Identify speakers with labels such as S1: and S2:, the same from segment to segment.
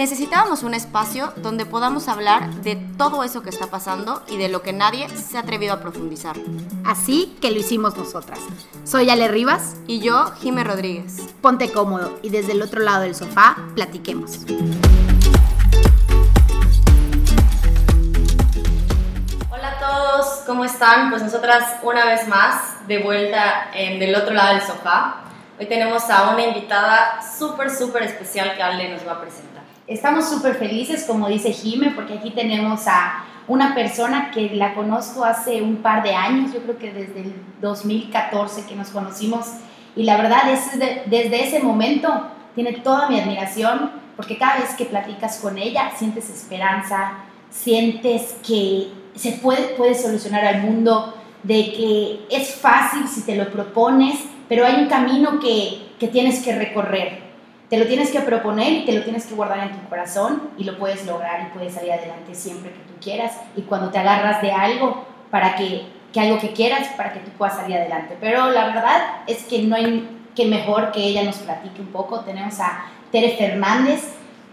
S1: necesitábamos un espacio donde podamos hablar de todo eso que está pasando y de lo que nadie se ha atrevido a profundizar.
S2: Así que lo hicimos nosotras. Soy Ale Rivas.
S1: Y yo, Jime Rodríguez.
S2: Ponte cómodo y desde el otro lado del sofá, platiquemos.
S1: Hola a todos, ¿cómo están? Pues nosotras una vez más de vuelta en del otro lado del sofá. Hoy tenemos a una invitada súper, súper especial que Ale nos va a presentar.
S2: Estamos súper felices, como dice Jime, porque aquí tenemos a una persona que la conozco hace un par de años, yo creo que desde el 2014 que nos conocimos, y la verdad es desde ese momento tiene toda mi admiración, porque cada vez que platicas con ella sientes esperanza, sientes que se puede, puede solucionar al mundo, de que es fácil si te lo propones, pero hay un camino que, que tienes que recorrer te lo tienes que proponer y te lo tienes que guardar en tu corazón y lo puedes lograr y puedes salir adelante siempre que tú quieras y cuando te agarras de algo para que, que algo que quieras para que tú puedas salir adelante. Pero la verdad es que no hay que mejor que ella nos platique un poco. Tenemos a Tere Fernández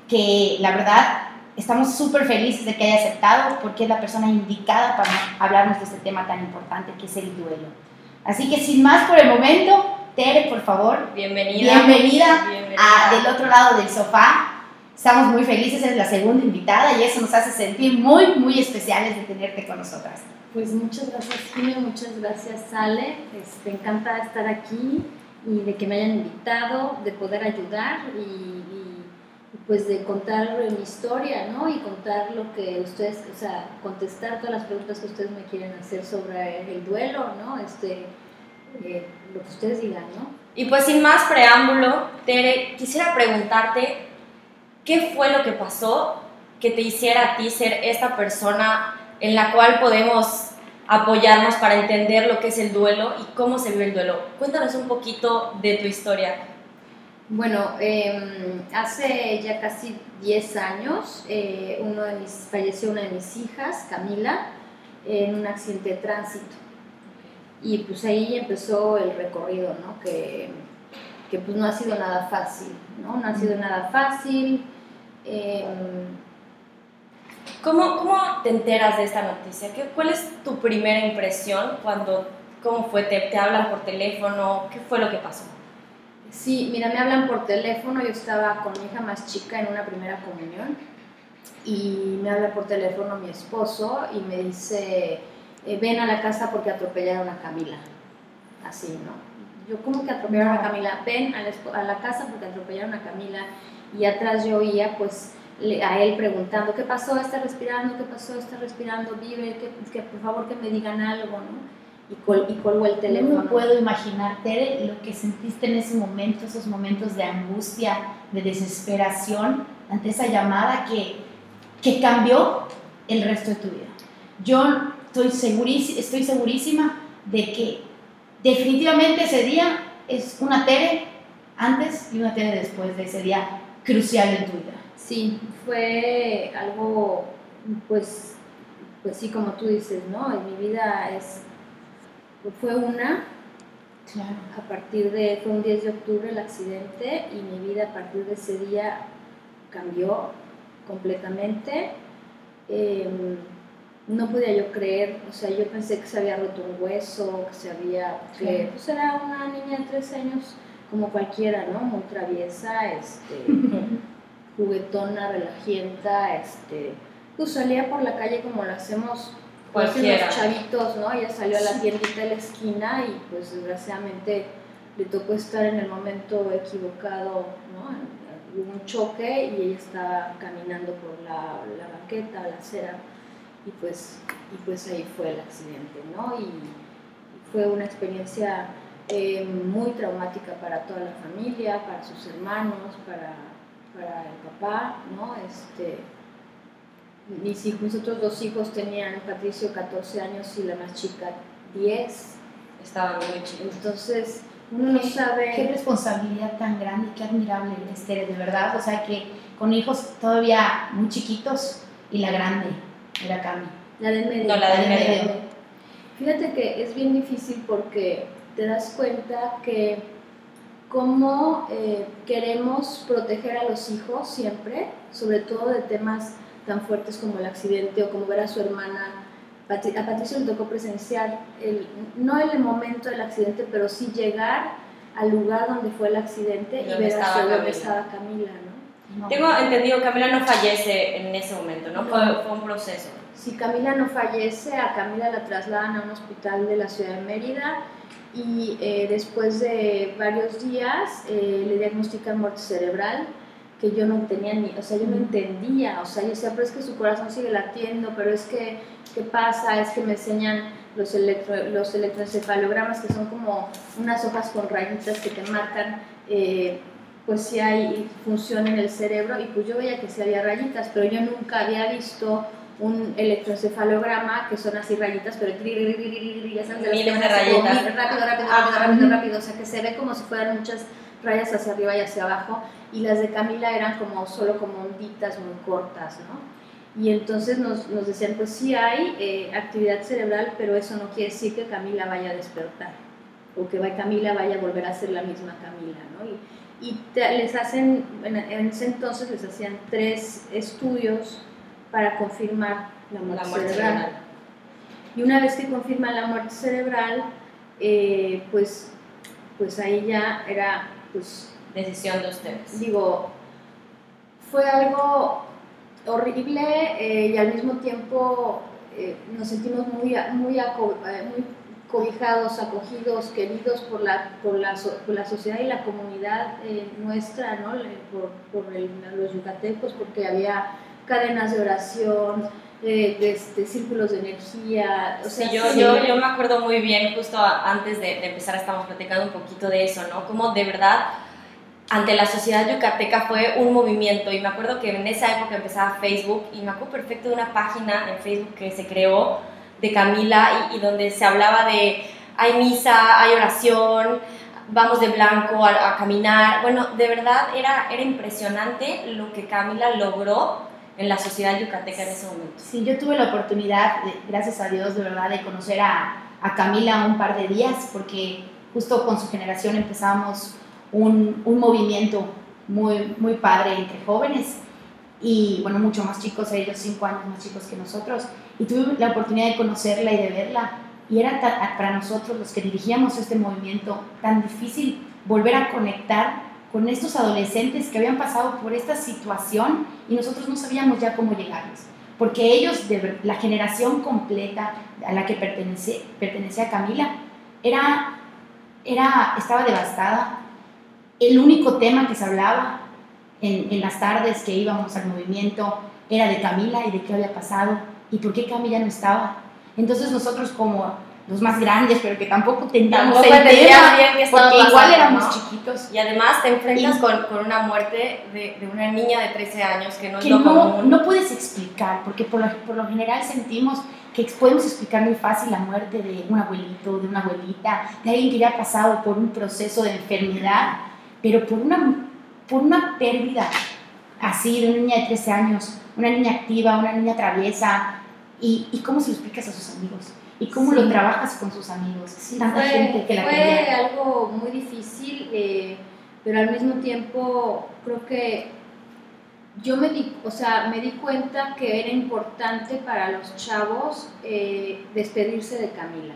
S2: que la verdad estamos súper felices de que haya aceptado porque es la persona indicada para hablarnos de este tema tan importante que es el duelo. Así que sin más por el momento, Tere, por favor.
S1: Bienvenida.
S2: Bienvenida, A, del otro lado del sofá. Estamos muy felices, es la segunda invitada y eso nos hace sentir muy, muy especiales de tenerte con nosotras.
S3: Pues muchas gracias, Jimmy, muchas gracias, Ale. Me este, encanta estar aquí y de que me hayan invitado, de poder ayudar y, y, pues de contar mi historia, ¿no? Y contar lo que ustedes, o sea, contestar todas las preguntas que ustedes me quieren hacer sobre el duelo, ¿no? Este, eh, lo que ustedes digan, ¿no?
S1: Y pues sin más preámbulo, Tere, quisiera preguntarte, ¿qué fue lo que pasó que te hiciera a ti ser esta persona en la cual podemos apoyarnos para entender lo que es el duelo y cómo se vive el duelo? Cuéntanos un poquito de tu historia.
S3: Bueno, em, hace ya casi 10 años eh, uno de mis, falleció una de mis hijas, Camila, en un accidente de tránsito. Y pues ahí empezó el recorrido, ¿no? Que, que pues no ha sido nada fácil, ¿no? No ha sido nada fácil. Em,
S1: ¿Cómo, ¿Cómo, te enteras de esta noticia? ¿Qué, ¿Cuál es tu primera impresión cuando, cómo fue, te, te hablan por teléfono? ¿Qué fue lo que pasó?
S3: Sí, mira, me hablan por teléfono, yo estaba con mi hija más chica en una primera comunión y me habla por teléfono mi esposo y me dice, eh, ven a la casa porque atropellaron a Camila. Así, ¿no? Yo, ¿cómo que atropellaron a Camila? Ven a la, a la, casa porque atropellaron a Camila. Y atrás yo oía, pues, a él preguntando, ¿qué pasó? ¿Está respirando? ¿Qué pasó? ¿Está respirando? ¿Vive? Que, que por favor que me digan algo, ¿no? Y, col, y colgó el teléfono.
S2: No puedo imaginarte lo que sentiste en ese momento, esos momentos de angustia, de desesperación ante esa llamada que, que cambió el resto de tu vida. Yo estoy segurísima, estoy segurísima de que definitivamente ese día es una Tere antes y una Tere después de ese día crucial en tu vida.
S3: Sí, fue algo, pues, pues sí, como tú dices, ¿no? En mi vida es, fue una,
S2: claro.
S3: a partir de, fue un 10 de octubre el accidente y mi vida a partir de ese día cambió completamente. Eh, no podía yo creer, o sea, yo pensé que se había roto un hueso, que se había, que pues era una niña de tres años como cualquiera, ¿no? Muy traviesa, este, juguetona, relajienta, este, pues salía por la calle como lo hacemos pues, los chavitos, ¿no? Ella salió a la tiendita de la esquina y pues desgraciadamente le tocó estar en el momento equivocado, ¿no? Hubo un choque y ella estaba caminando por la, la banqueta, la acera y pues, y pues ahí fue el accidente, ¿no? Y fue una experiencia eh, muy traumática para toda la familia, para sus hermanos, para, para el papá, ¿no? Este, mis hijos, mis otros dos hijos tenían, Patricio 14 años y la más chica 10.
S1: Estaban muy chicos.
S3: Entonces, uno no sabe...
S2: Qué responsabilidad tan grande, qué admirable, Esther, de verdad. O sea, que con hijos todavía muy chiquitos y la grande. Era Cami.
S3: La del medio.
S1: No, la del medio.
S3: Fíjate que es bien difícil porque te das cuenta que cómo eh, queremos proteger a los hijos siempre, sobre todo de temas tan fuertes como el accidente o como ver a su hermana. a Patricio le tocó presenciar, el, no en el momento del accidente, pero sí llegar al lugar donde fue el accidente y, ver a su estaba Camila. ¿no?
S1: Tengo entendido que Camila no fallece en ese momento, ¿no? Fue, fue un proceso.
S3: Si Camila no fallece, a Camila la trasladan a un hospital de la ciudad de Mérida y eh, después de varios días eh, le diagnostican muerte cerebral que yo no tenía ni, o sea, yo no entendía, o sea, yo decía, pero es que su corazón sigue latiendo, pero es que, ¿qué pasa? Es que me enseñan los, electro, los electroencefalogramas que son como unas hojas con rayitas que te marcan, eh, pues si hay función en el cerebro, y pues yo veía que sí había rayitas, pero yo nunca había visto un electroencefalograma que son así rayitas, pero ya sabes, de
S1: las que rápido,
S3: rápido, rápido, rápido, rápido, o sea que se ve como si fueran muchas rayas hacia arriba y hacia abajo, y las de Camila eran como solo como onditas muy cortas, ¿no? Y entonces nos, nos decían, pues sí hay eh, actividad cerebral, pero eso no quiere decir que Camila vaya a despertar, o que Camila vaya a volver a ser la misma Camila, ¿no? Y, y les hacen, en, ese entonces les hacían tres estudios para confirmar la muerte, cerebral. Y una vez que confirman la muerte cerebral, eh, pues, pues ahí ya era pues,
S1: decisión de ustedes.
S3: Digo, fue algo horrible eh, y al mismo tiempo eh, nos sentimos muy, muy, muy cobijados, acogidos, queridos por la, por la, por la sociedad y la comunidad nuestra, ¿no? por, por los yucatecos, porque había cadenas de oración, de, este, círculos de energía.
S1: O sea, yo, yo, yo, me acuerdo muy bien, justo antes de, de, empezar estábamos platicando un poquito de eso, ¿no? Como de verdad ante la sociedad yucateca fue un movimiento y me acuerdo que en esa época empezaba Facebook y me acuerdo perfecto de una página en Facebook que se creó de Camila y, donde se hablaba de hay misa, hay oración, vamos de blanco a, caminar. Bueno, de verdad era, era impresionante lo que Camila logró en la sociedad yucateca en ese momento.
S2: Sí, yo tuve la oportunidad, gracias a Dios, de verdad, de conocer a, a, Camila un par de días, porque justo con su generación empezamos un, un, movimiento muy, muy padre entre jóvenes y, bueno, mucho más chicos, ellos cinco años más chicos que nosotros, y tuve la oportunidad de conocerla y de verla, y era para nosotros los que dirigíamos este movimiento tan difícil volver a conectar con estos adolescentes que habían pasado por esta situación y nosotros no sabíamos ya cómo llegarles. Porque ellos, de la generación completa a la que pertenece, pertenecía Camila, era, era, estaba devastada. El único tema que se hablaba en, en las tardes que íbamos al movimiento era de Camila y de qué había pasado y por qué Camila no estaba. Entonces nosotros como los más grandes, pero que tampoco teníamos el tema, bien porque igual éramos chiquitos.
S1: Y además te enfrentas con, con, una muerte de, de, una niña de 13 años que no
S2: que
S1: es lo
S2: no,
S1: común.
S2: no puedes explicar, porque por lo, por lo general sentimos que podemos explicar muy fácil la muerte de un abuelito, de una abuelita, de alguien que ya ha pasado por un proceso de enfermedad, pero por una, por una pérdida así de una niña de 13 años, una niña activa, una niña traviesa, y, y cómo se lo explicas a sus amigos y cómo sí. lo trabajas con sus amigos.
S3: Sí, Tanta fue, gente que la fue quería. algo muy difícil, eh, pero al mismo tiempo creo que yo me di, o sea, me di cuenta que era importante para los chavos eh, despedirse de Camila.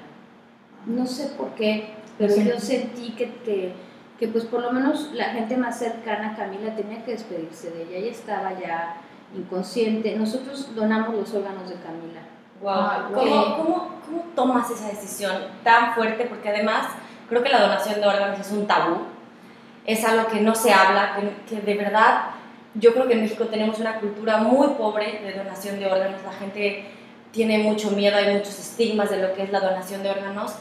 S3: No sé por qué, pero yo sentí que, que, que, pues por lo menos la gente más cercana a Camila tenía que despedirse de ella. Ella estaba ya inconsciente. Nosotros donamos los órganos de Camila.
S1: Wow. ¿Cómo, cómo, ¿Cómo tomas esa decisión tan fuerte? Porque además creo que la donación de órganos es un tabú, es algo que no se habla, que, que de verdad yo creo que en México tenemos una cultura muy pobre de donación de órganos, la gente tiene mucho miedo, hay muchos estigmas de lo que es la donación de órganos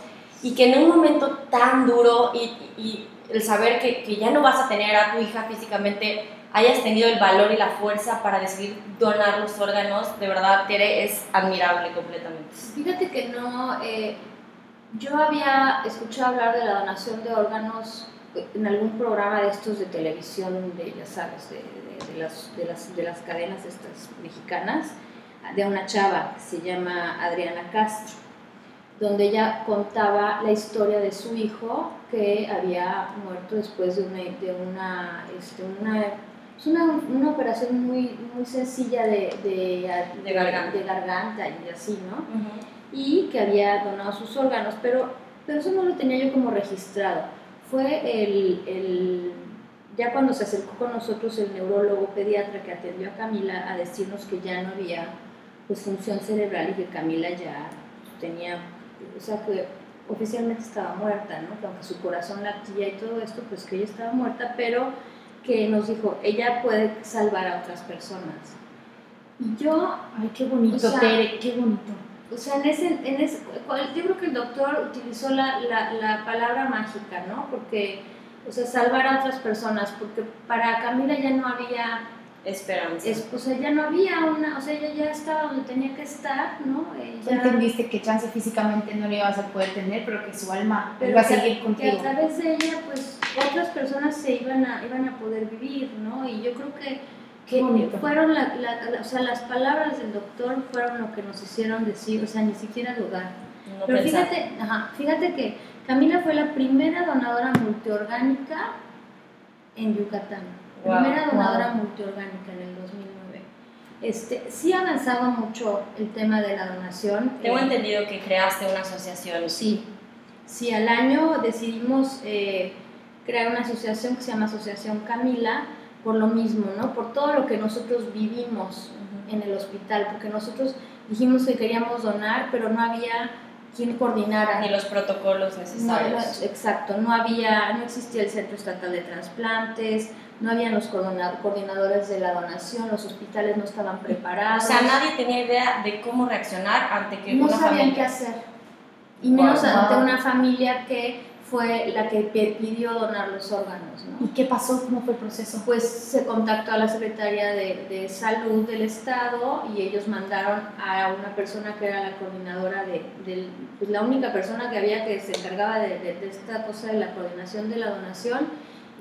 S1: y que en un momento tan duro y, y el saber que, que ya no vas a tener a tu hija físicamente hayas tenido el valor y la fuerza para decidir donar los órganos, de verdad, Tere, es admirable completamente.
S3: Fíjate que no, eh, yo había escuchado hablar de la donación de órganos en algún programa de estos de televisión, de, ya sabes, de, de, de las, las, de, las, cadenas estas mexicanas, de una chava que se llama Adriana Castro. donde ella contaba la historia de su hijo que había muerto después de una, de una, este, una, es una, una, operación muy, muy sencilla de, de,
S1: de, garganta.
S3: de garganta y así, ¿no? Y que había donado sus órganos, pero, pero eso no lo tenía yo como registrado. Fue el, el, ya cuando se acercó con nosotros el neurólogo pediatra que atendió a Camila a decirnos que ya no había pues, función cerebral y que Camila ya tenía o sea, que oficialmente estaba muerta, ¿no? Que aunque su corazón latía y todo esto, pues que ella estaba muerta, pero que nos dijo, ella puede salvar a otras personas. Y yo,
S2: ay, qué bonito,
S3: o sea,
S2: Tere, qué bonito.
S3: O sea, en ese, en ese, yo creo que el doctor utilizó la, la, la palabra mágica, ¿no? Porque, o sea, salvar a otras personas, porque para Camila ya no había
S1: esperanza.
S3: Es, o sea, ya no había una, o sea, ella ya estaba donde tenía que estar, ¿no?
S2: Ella, entendiste que chance físicamente no le ibas a poder tener, pero que su alma
S3: pero
S2: iba a
S3: que,
S2: seguir contigo.
S3: Que a través de ella, pues, otras personas se iban a, iban a poder vivir, ¿no? Y yo creo que, que fueron, la, la, o sea, las palabras del doctor fueron lo que nos hicieron decir, o sea, ni siquiera dudar.
S1: No
S3: pero
S1: pensar.
S3: fíjate, ajá, fíjate que Camila fue la primera donadora multiorgánica en Yucatán
S1: Wow,
S3: primera donadora
S2: wow.
S3: multiorgánica en el 2009. Este, sí ha avanzado mucho el tema de la donación.
S1: Tengo
S3: Eh,
S1: entendido que creaste una asociación.
S3: Sí, sí, al año decidimos eh, crear una asociación que se llama Asociación Camila, por lo mismo, ¿no? Por todo lo que nosotros vivimos en el hospital, porque nosotros dijimos que queríamos donar, pero no había quien coordinara.
S1: Ni los protocolos
S3: No,
S1: necesarios.
S3: no, exacto, no había, no existía el Centro Estatal de Trasplantes, no habían los coordina- coordinadores de la donación, los hospitales no estaban
S1: o
S3: preparados.
S1: sea, nadie tenía idea de cómo reaccionar ante que
S3: no
S1: una
S3: sabían
S1: familia...
S3: qué hacer. Y menos
S2: Wow.
S3: ante una familia que fue la que pidió donar los órganos, ¿no?
S2: ¿Y qué pasó? ¿Cómo fue el proceso?
S3: Pues se contactó a la Secretaría de, de Salud del Estado y ellos mandaron a una persona que era la coordinadora de, del- pues la única persona que había que se encargaba de, de- de esta cosa de la coordinación de la donación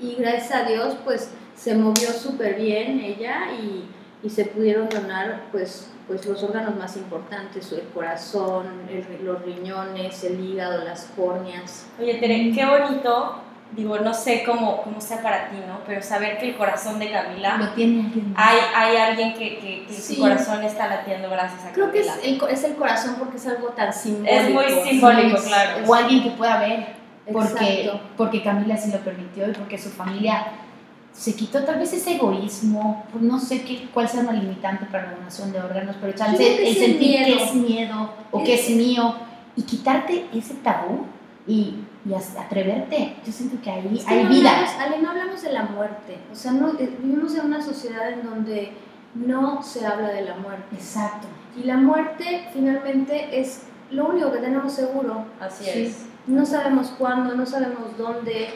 S3: y gracias a Dios pues se movió súper bien ella y, y se pudieron donar pues, pues los órganos más importantes, el corazón, el- los riñones, el hígado, las córneas.
S1: Oye, Tere, qué bonito, digo, no sé cómo, cómo sea para ti, ¿no? Pero saber que el corazón de Camila,
S2: Lo tiene alguien
S1: hay, hay alguien que, que, que
S3: Sí.
S1: su corazón está latiendo gracias a
S3: Creo que es
S1: Camila.
S3: el, es el corazón porque es algo tan simbólico.
S1: Es muy simbólico,
S2: Sí,
S1: claro.
S2: O alguien que pueda ver, porque,
S3: Exacto.
S2: porque Camila sí lo permitió y porque su familia se quitó tal vez ese egoísmo, pues no sé qué, cuál sea una limitante para la donación de órganos, pero chance el
S3: el
S2: sentir
S3: miedo.
S2: que es miedo o que es mío y quitarte ese tabú y, y atreverte. Yo siento que ahí
S3: Es que
S2: hay
S3: no
S2: vida.
S3: Hablamos, Ale, no hablamos de la muerte. O sea, no, eh, vivimos en una sociedad en donde no se habla de la muerte.
S2: Exacto.
S3: Y la muerte finalmente es lo único que tenemos seguro.
S1: Así
S2: Sí.
S1: es.
S3: No sabemos cuándo, no sabemos dónde,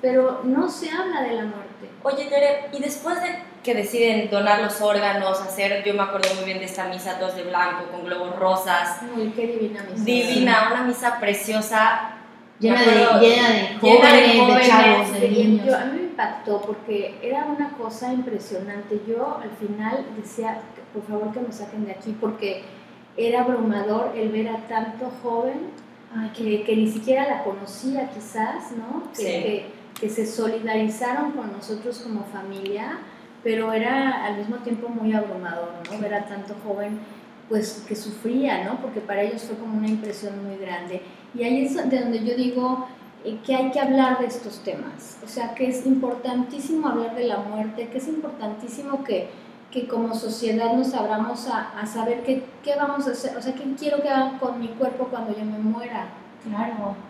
S3: pero no se habla de la muerte.
S1: Oye, Tere, y después de que deciden donar los órganos, hacer, yo me acuerdo muy bien de esta misa, dos de blanco, con globos rosas,
S3: Uy, qué divina misa.
S1: divina, una misa preciosa,
S2: Llena de, llena de
S1: llena de
S2: jóvenes, de,
S1: jóvenes,
S2: chavos, de
S3: Sí,
S2: niños.
S3: yo- a mí me impactó porque era una cosa impresionante. Yo al final decía, por favor que me saquen de aquí porque era abrumador el ver a tanto joven
S2: Ay,
S3: que, que ni siquiera la conocía quizás, ¿no? Que,
S1: Sí.
S3: que, que se solidarizaron con nosotros como familia, pero era al mismo tiempo muy abrumador, ¿no? Ver a tanto joven pues que sufría, ¿no? Porque para ellos fue como una impresión muy grande. Y ahí es de donde yo digo eh, que hay que hablar de estos temas, o sea, que es importantísimo hablar de la muerte, que es importantísimo que, que como sociedad nos abramos a, a saber qué, qué vamos a hacer, o sea, qué quiero que hagan con mi cuerpo cuando yo me muera.
S2: Claro.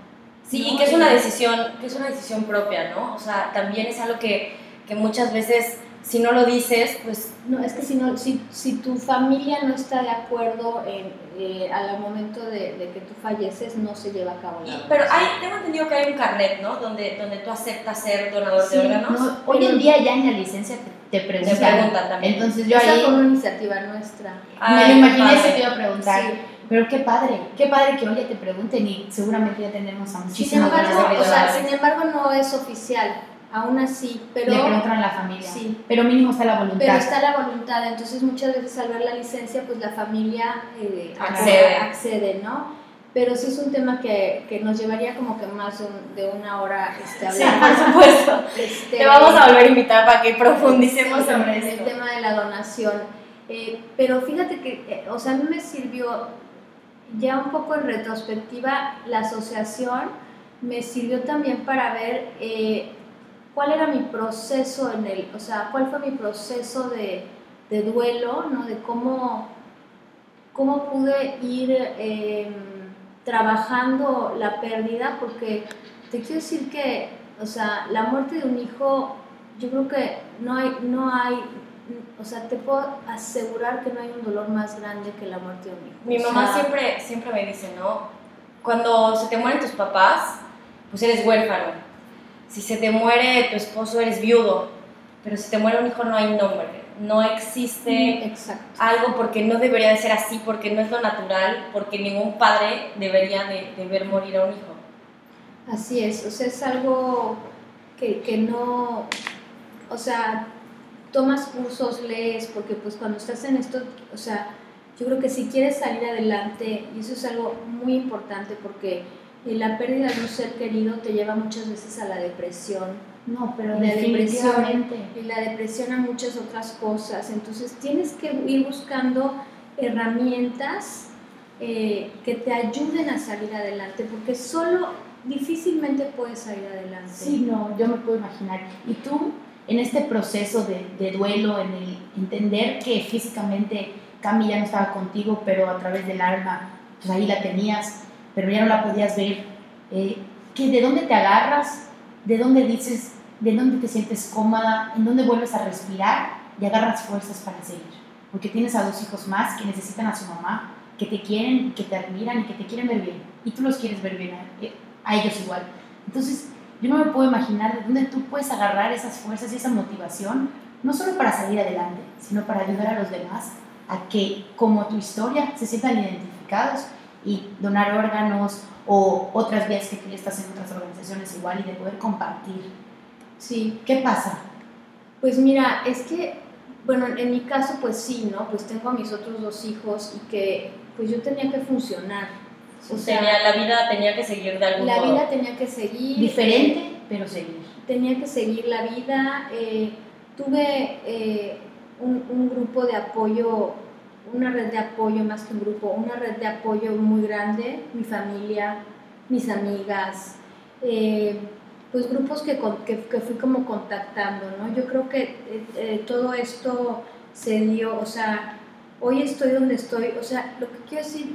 S1: Sí,
S3: No,
S1: y que es una decisión, que es una decisión propia, ¿no? O sea, también es algo que, que muchas veces, si no lo dices, pues
S3: No, es que si, no, si, si tu familia no está de acuerdo en, eh, al momento de, de que tú falleces, no se lleva a cabo la
S1: Y- pero hay, tengo entendido que hay un carnet, ¿no? Donde, donde tú aceptas ser donador
S3: Sí,
S1: de órganos.
S2: No, hoy en día ya en la licencia te, te
S1: Te
S2: preguntan.
S1: preguntan también.
S2: Entonces yo
S3: Esa
S2: ahí
S3: fue una iniciativa nuestra.
S2: me
S1: Ay,
S2: lo imaginé, se te iba a preguntar.
S3: Sí.
S2: Pero qué padre, qué padre que hoy ya te pregunten y seguramente ya tenemos a
S3: Sin
S2: muchísimas
S3: embargo,
S2: donadores
S3: o sea, sin embargo, no es oficial, aún así, pero,
S2: Le a la familia.
S3: Sí.
S2: Pero mínimo está la voluntad.
S3: pero está la voluntad. Entonces, muchas veces al ver la licencia, pues la familia eh,
S1: Accede.
S3: accede, ¿no? pero sí es un tema que, que nos llevaría como que más de, un- de una hora este,
S1: Sí,
S3: hablar.
S1: por supuesto.
S3: Este,
S1: Te vamos a volver a invitar para que profundicemos
S3: Sí,
S1: sobre
S3: el
S1: esto.
S3: tema de la donación. Eh, pero fíjate que, eh, o sea, a mí me sirvió ya un poco en retrospectiva la asociación, me sirvió también para ver eh, cuál era mi proceso en el, o sea, cuál fue mi proceso de, de duelo, ¿no? De cómo, cómo pude ir eh, trabajando la pérdida, porque te quiero decir que, o sea, la muerte de un hijo, yo creo que no hay, no hay, o sea, te puedo asegurar que no hay un dolor más grande que la muerte de un hijo.
S1: Mi
S3: O
S1: mamá
S3: sea,
S1: siempre, siempre me dice, ¿no? Cuando se te mueren tus papás, pues eres huérfano. Si se te muere tu esposo, eres viudo. Pero si te muere un hijo, no hay nombre. No existe
S3: Exacto.
S1: algo porque no debería de ser así, porque no es lo natural, porque ningún padre debería de, de ver morir a un hijo.
S3: Así es, o sea, es algo que, que no, o sea, tomas cursos, lees, porque pues cuando estás en esto, o sea, yo creo que si quieres salir adelante, y eso es algo muy importante porque la pérdida de un ser querido te lleva muchas veces a la depresión,
S2: No, pero
S3: La depresión. y la depresión a muchas otras cosas. Entonces tienes que ir buscando herramientas eh, que te ayuden a salir adelante, porque solo difícilmente puedes salir adelante.
S2: Sí, no, yo me puedo imaginar. Y tú, en este proceso de, duelo, en el entender que físicamente Cami ya no estaba contigo, pero a través del alma, pues ahí la tenías, pero ya no la podías ver, eh, que ¿de dónde te agarras? ¿De dónde dices? ¿De dónde te sientes cómoda? ¿En dónde vuelves a respirar? Y agarras fuerzas para seguir. Porque tienes a dos hijos más que necesitan a su mamá, que te quieren, que te admiran y que te quieren ver bien. Y tú los quieres ver bien a, a ellos igual. Entonces, yo no me puedo imaginar de dónde tú puedes agarrar esas fuerzas y esa motivación, no solo para salir adelante, sino para ayudar a los demás a que, como tu historia, se sientan identificados y donar órganos o otras vías que tú estás en otras organizaciones igual y de poder compartir.
S3: Sí,
S2: ¿Qué pasa?
S3: pues mira, es que, bueno, en mi caso, pues sí, ¿no? Pues tengo a mis otros dos hijos y que, pues yo tenía que funcionar. O sea,
S1: Tenía- la vida tenía que seguir de algún
S3: la
S1: modo.
S3: vida tenía que seguir.
S2: Diferente, pero seguir.
S3: tenía que seguir la vida. eh, tuve eh, un, un grupo de apoyo, una red de apoyo más que un grupo, una red de apoyo muy grande, mi familia, mis amigas, eh, pues grupos que, que, que fui como contactando, ¿no? Yo creo que eh, eh, todo esto se dio, o sea, hoy estoy donde estoy, o sea, lo que quiero decir,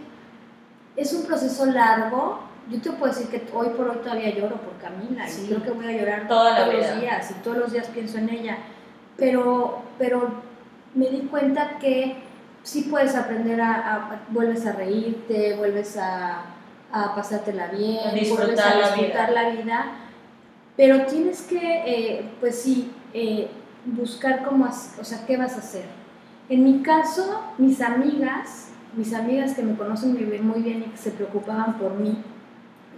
S3: es un proceso largo. Yo te puedo decir que hoy por hoy todavía lloro por Camila
S2: Sí.
S3: y creo que voy a llorar
S1: Toda
S3: todos los días y todos los días pienso en ella. Pero, pero me di cuenta que sí puedes aprender a, a- a- vuelves a reírte, vuelves a, a pasártela bien,
S1: A disfrutar
S3: vuelves a
S1: la
S3: disfrutar
S1: vida.
S3: la vida, pero tienes que, eh, pues sí, eh, buscar cómo, o sea, qué vas a hacer. En mi caso, mis amigas, mis amigas que me conocen muy bien, muy bien y que se preocupaban por mí,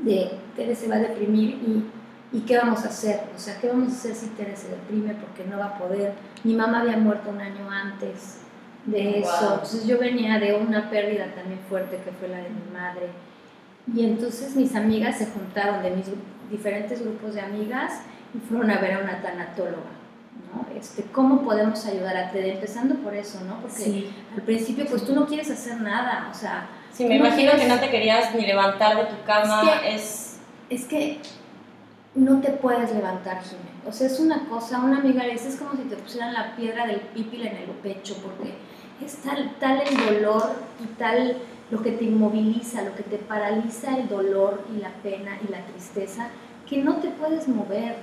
S3: de Tere se va a deprimir y, y qué vamos a hacer, o sea, qué vamos a hacer si Tere se deprime porque no va a poder. Mi mamá había muerto un año antes de eso,
S1: Wow.
S3: entonces yo venía de una pérdida también fuerte que fue la de mi madre. Y entonces mis amigas se juntaron de mis diferentes grupos de amigas y fueron a ver a una tanatóloga. ¿No? Este, ¿Cómo podemos ayudar a Tere? Empezando por eso, ¿no? Porque
S2: Sí.
S3: al principio pues tú no quieres hacer nada, o sea,
S1: Sí, me
S3: No
S1: imagino
S3: quieres-
S1: que no te querías ni levantar de tu cama.
S3: Es que-
S1: Es,
S3: es que no te puedes levantar, Jimé. O sea, es una cosa, una amiga le dice, es como si te pusieran la piedra del pipil en el pecho, porque es tal, tal el dolor y tal lo que te inmoviliza, lo que te paraliza el dolor y la pena y la tristeza, que no te puedes mover.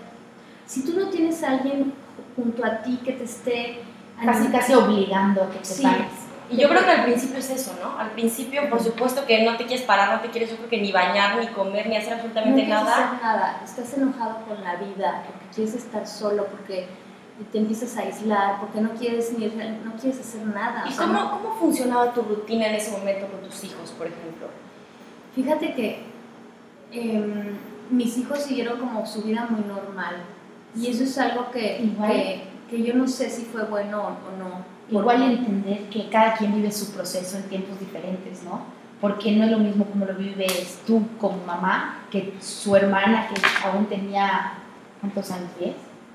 S3: Si tú no tienes a alguien junto a ti que te esté
S2: Casi, casi obligando a que te
S3: Sí.
S2: pares.
S1: y yo creo que al principio es eso, ¿no? Al principio, por supuesto que no te quieres parar, no te quieres, yo creo que ni bañar, ni comer, ni hacer
S3: no
S1: absolutamente
S3: quieres
S1: nada.
S3: hacer nada, estás enojado con la vida, porque quieres estar solo, porque te empiezas a aislar, porque no quieres ni no quieres hacer nada.
S1: ¿Y
S3: o sea,
S1: cómo,
S3: no-
S1: cómo funcionaba tu rutina en ese momento con tus hijos, por ejemplo?
S3: Fíjate que em, mis hijos siguieron como su vida muy normal y eso es algo que,
S2: Igual.
S3: que, que yo no sé si fue bueno o, no.
S2: Igual entender que cada quien vive su proceso en tiempos diferentes, ¿no? porque no es lo mismo como lo vives tú como mamá que su hermana que aún tenía, ¿cuántos años? ¿10?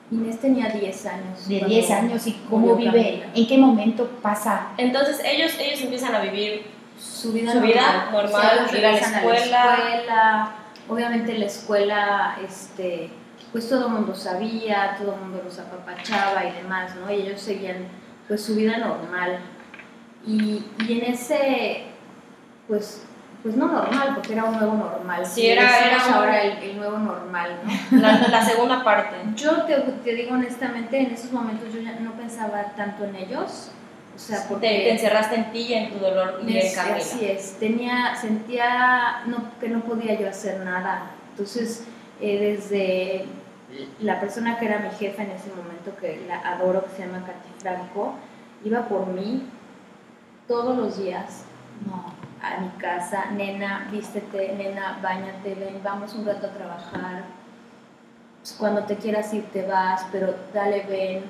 S3: Inés tenía 10 años.
S2: De
S3: cuando
S2: 10 años y cómo vive,
S3: Camila.
S2: en qué momento pasa.
S1: Entonces ellos, ellos empiezan a vivir
S3: Su vida
S1: Su vida normal, ir a la escuela.
S3: Obviamente la escuela, este, pues todo el mundo sabía, todo el mundo los apapachaba y demás, ¿no? Y ellos seguían pues su vida normal. Y, y en ese, pues, pues no normal, porque era un nuevo normal.
S1: Sí,
S3: Le
S1: era- era un-
S3: ahora el, el nuevo normal, ¿no?
S1: la, la segunda parte.
S3: Yo te, te digo honestamente, en esos momentos yo ya no pensaba tanto en ellos, o sea, porque...
S1: te encerraste en ti y en tu dolor y
S3: Me-
S1: en Camila.
S3: Así es, tenía, sentía no, que no podía yo hacer nada. Entonces, eh, desde la persona que era mi jefa en ese momento, que la adoro, que se llama Katy Franco, iba por mí todos los días
S2: No.
S3: a mi casa, nena, vístete, nena, bañate, ven, vamos un rato a trabajar. Pues, cuando te quieras ir te vas, pero dale, ven.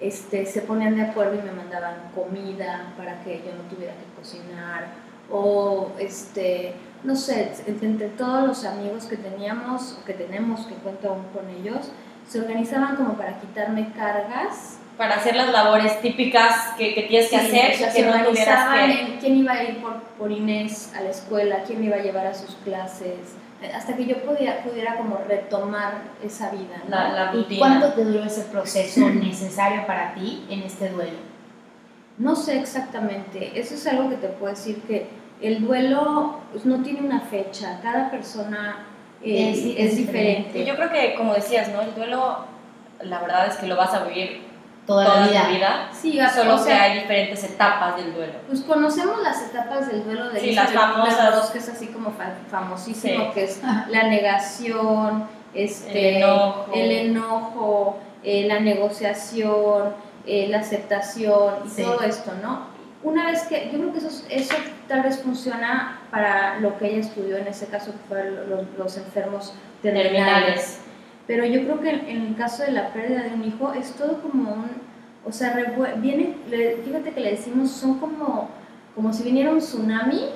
S3: Este, se ponían de acuerdo y me mandaban comida para que yo no tuviera que cocinar. O, este, no sé, entre, todos los amigos que teníamos, o que tenemos, que cuento aún con ellos, se organizaban como para quitarme cargas
S1: Para hacer las labores típicas que, que tienes que
S3: Sí,
S1: hacer,
S3: o sea,
S1: que
S3: se
S1: no
S3: organizaban
S1: que...
S3: en quién iba a ir por, por Inés a la escuela, quién me iba a llevar a sus clases, eh, hasta que yo podía, pudiera como retomar esa vida. ¿no?
S1: La, la
S2: ¿Y
S1: rutina.
S2: cuánto te duró ese proceso necesario para ti en este duelo?
S3: No sé exactamente, eso es algo que te puedo decir que el duelo pues, no tiene una fecha, cada persona eh,
S2: Es-
S3: es,
S2: es
S3: diferente.
S1: Y yo creo que, como decías, ¿no? El duelo, la verdad es que lo vas a vivir
S2: Toda,
S1: toda
S2: la vida.
S1: tu vida,
S3: Sí, a-
S1: solo
S3: o sea,
S1: que hay diferentes etapas del duelo.
S3: Pues conocemos las etapas del duelo de
S1: Sí, las famosas.
S3: Kubler-Ross, que es así como fa- famosísimo,
S1: Sí.
S3: que es la negación, este,
S1: El enojo.
S3: el enojo, eh, la negociación, eh, la aceptación y
S2: Sí.
S3: todo esto, ¿no? Una vez que, yo creo que eso, es- eso tal vez funciona para lo que ella estudió, en ese caso que fueron los, los enfermos terminales.
S1: Terminales.
S3: Pero yo creo que en, en el caso de la pérdida de un hijo es todo como un, o sea, viene, le- fíjate que le decimos, son como, como si viniera un tsunami,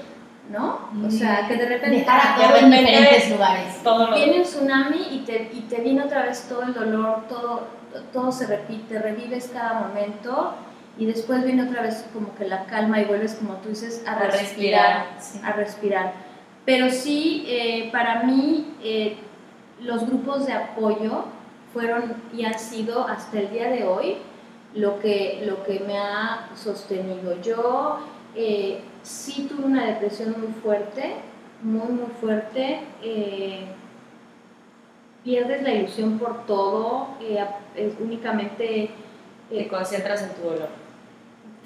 S3: ¿no? O sea, que de repente
S2: Dejar a
S1: de
S2: todo en diferentes lugares.
S1: Todo lo...
S3: viene un tsunami y te, y te viene otra vez todo el dolor, todo, todo se repite, revives cada momento y después viene otra vez como que la calma y vuelves, como tú dices, a,
S1: A
S3: respirar,
S1: respirar,
S2: sí.
S3: a respirar. Pero sí, eh, para mí, eh, los grupos de apoyo fueron y han sido hasta el día de hoy lo que, lo que me ha sostenido. Yo eh, sí tuve una depresión muy fuerte, muy, muy fuerte. pierdes la ilusión por todo, es únicamente...
S1: Te concentras en tu dolor.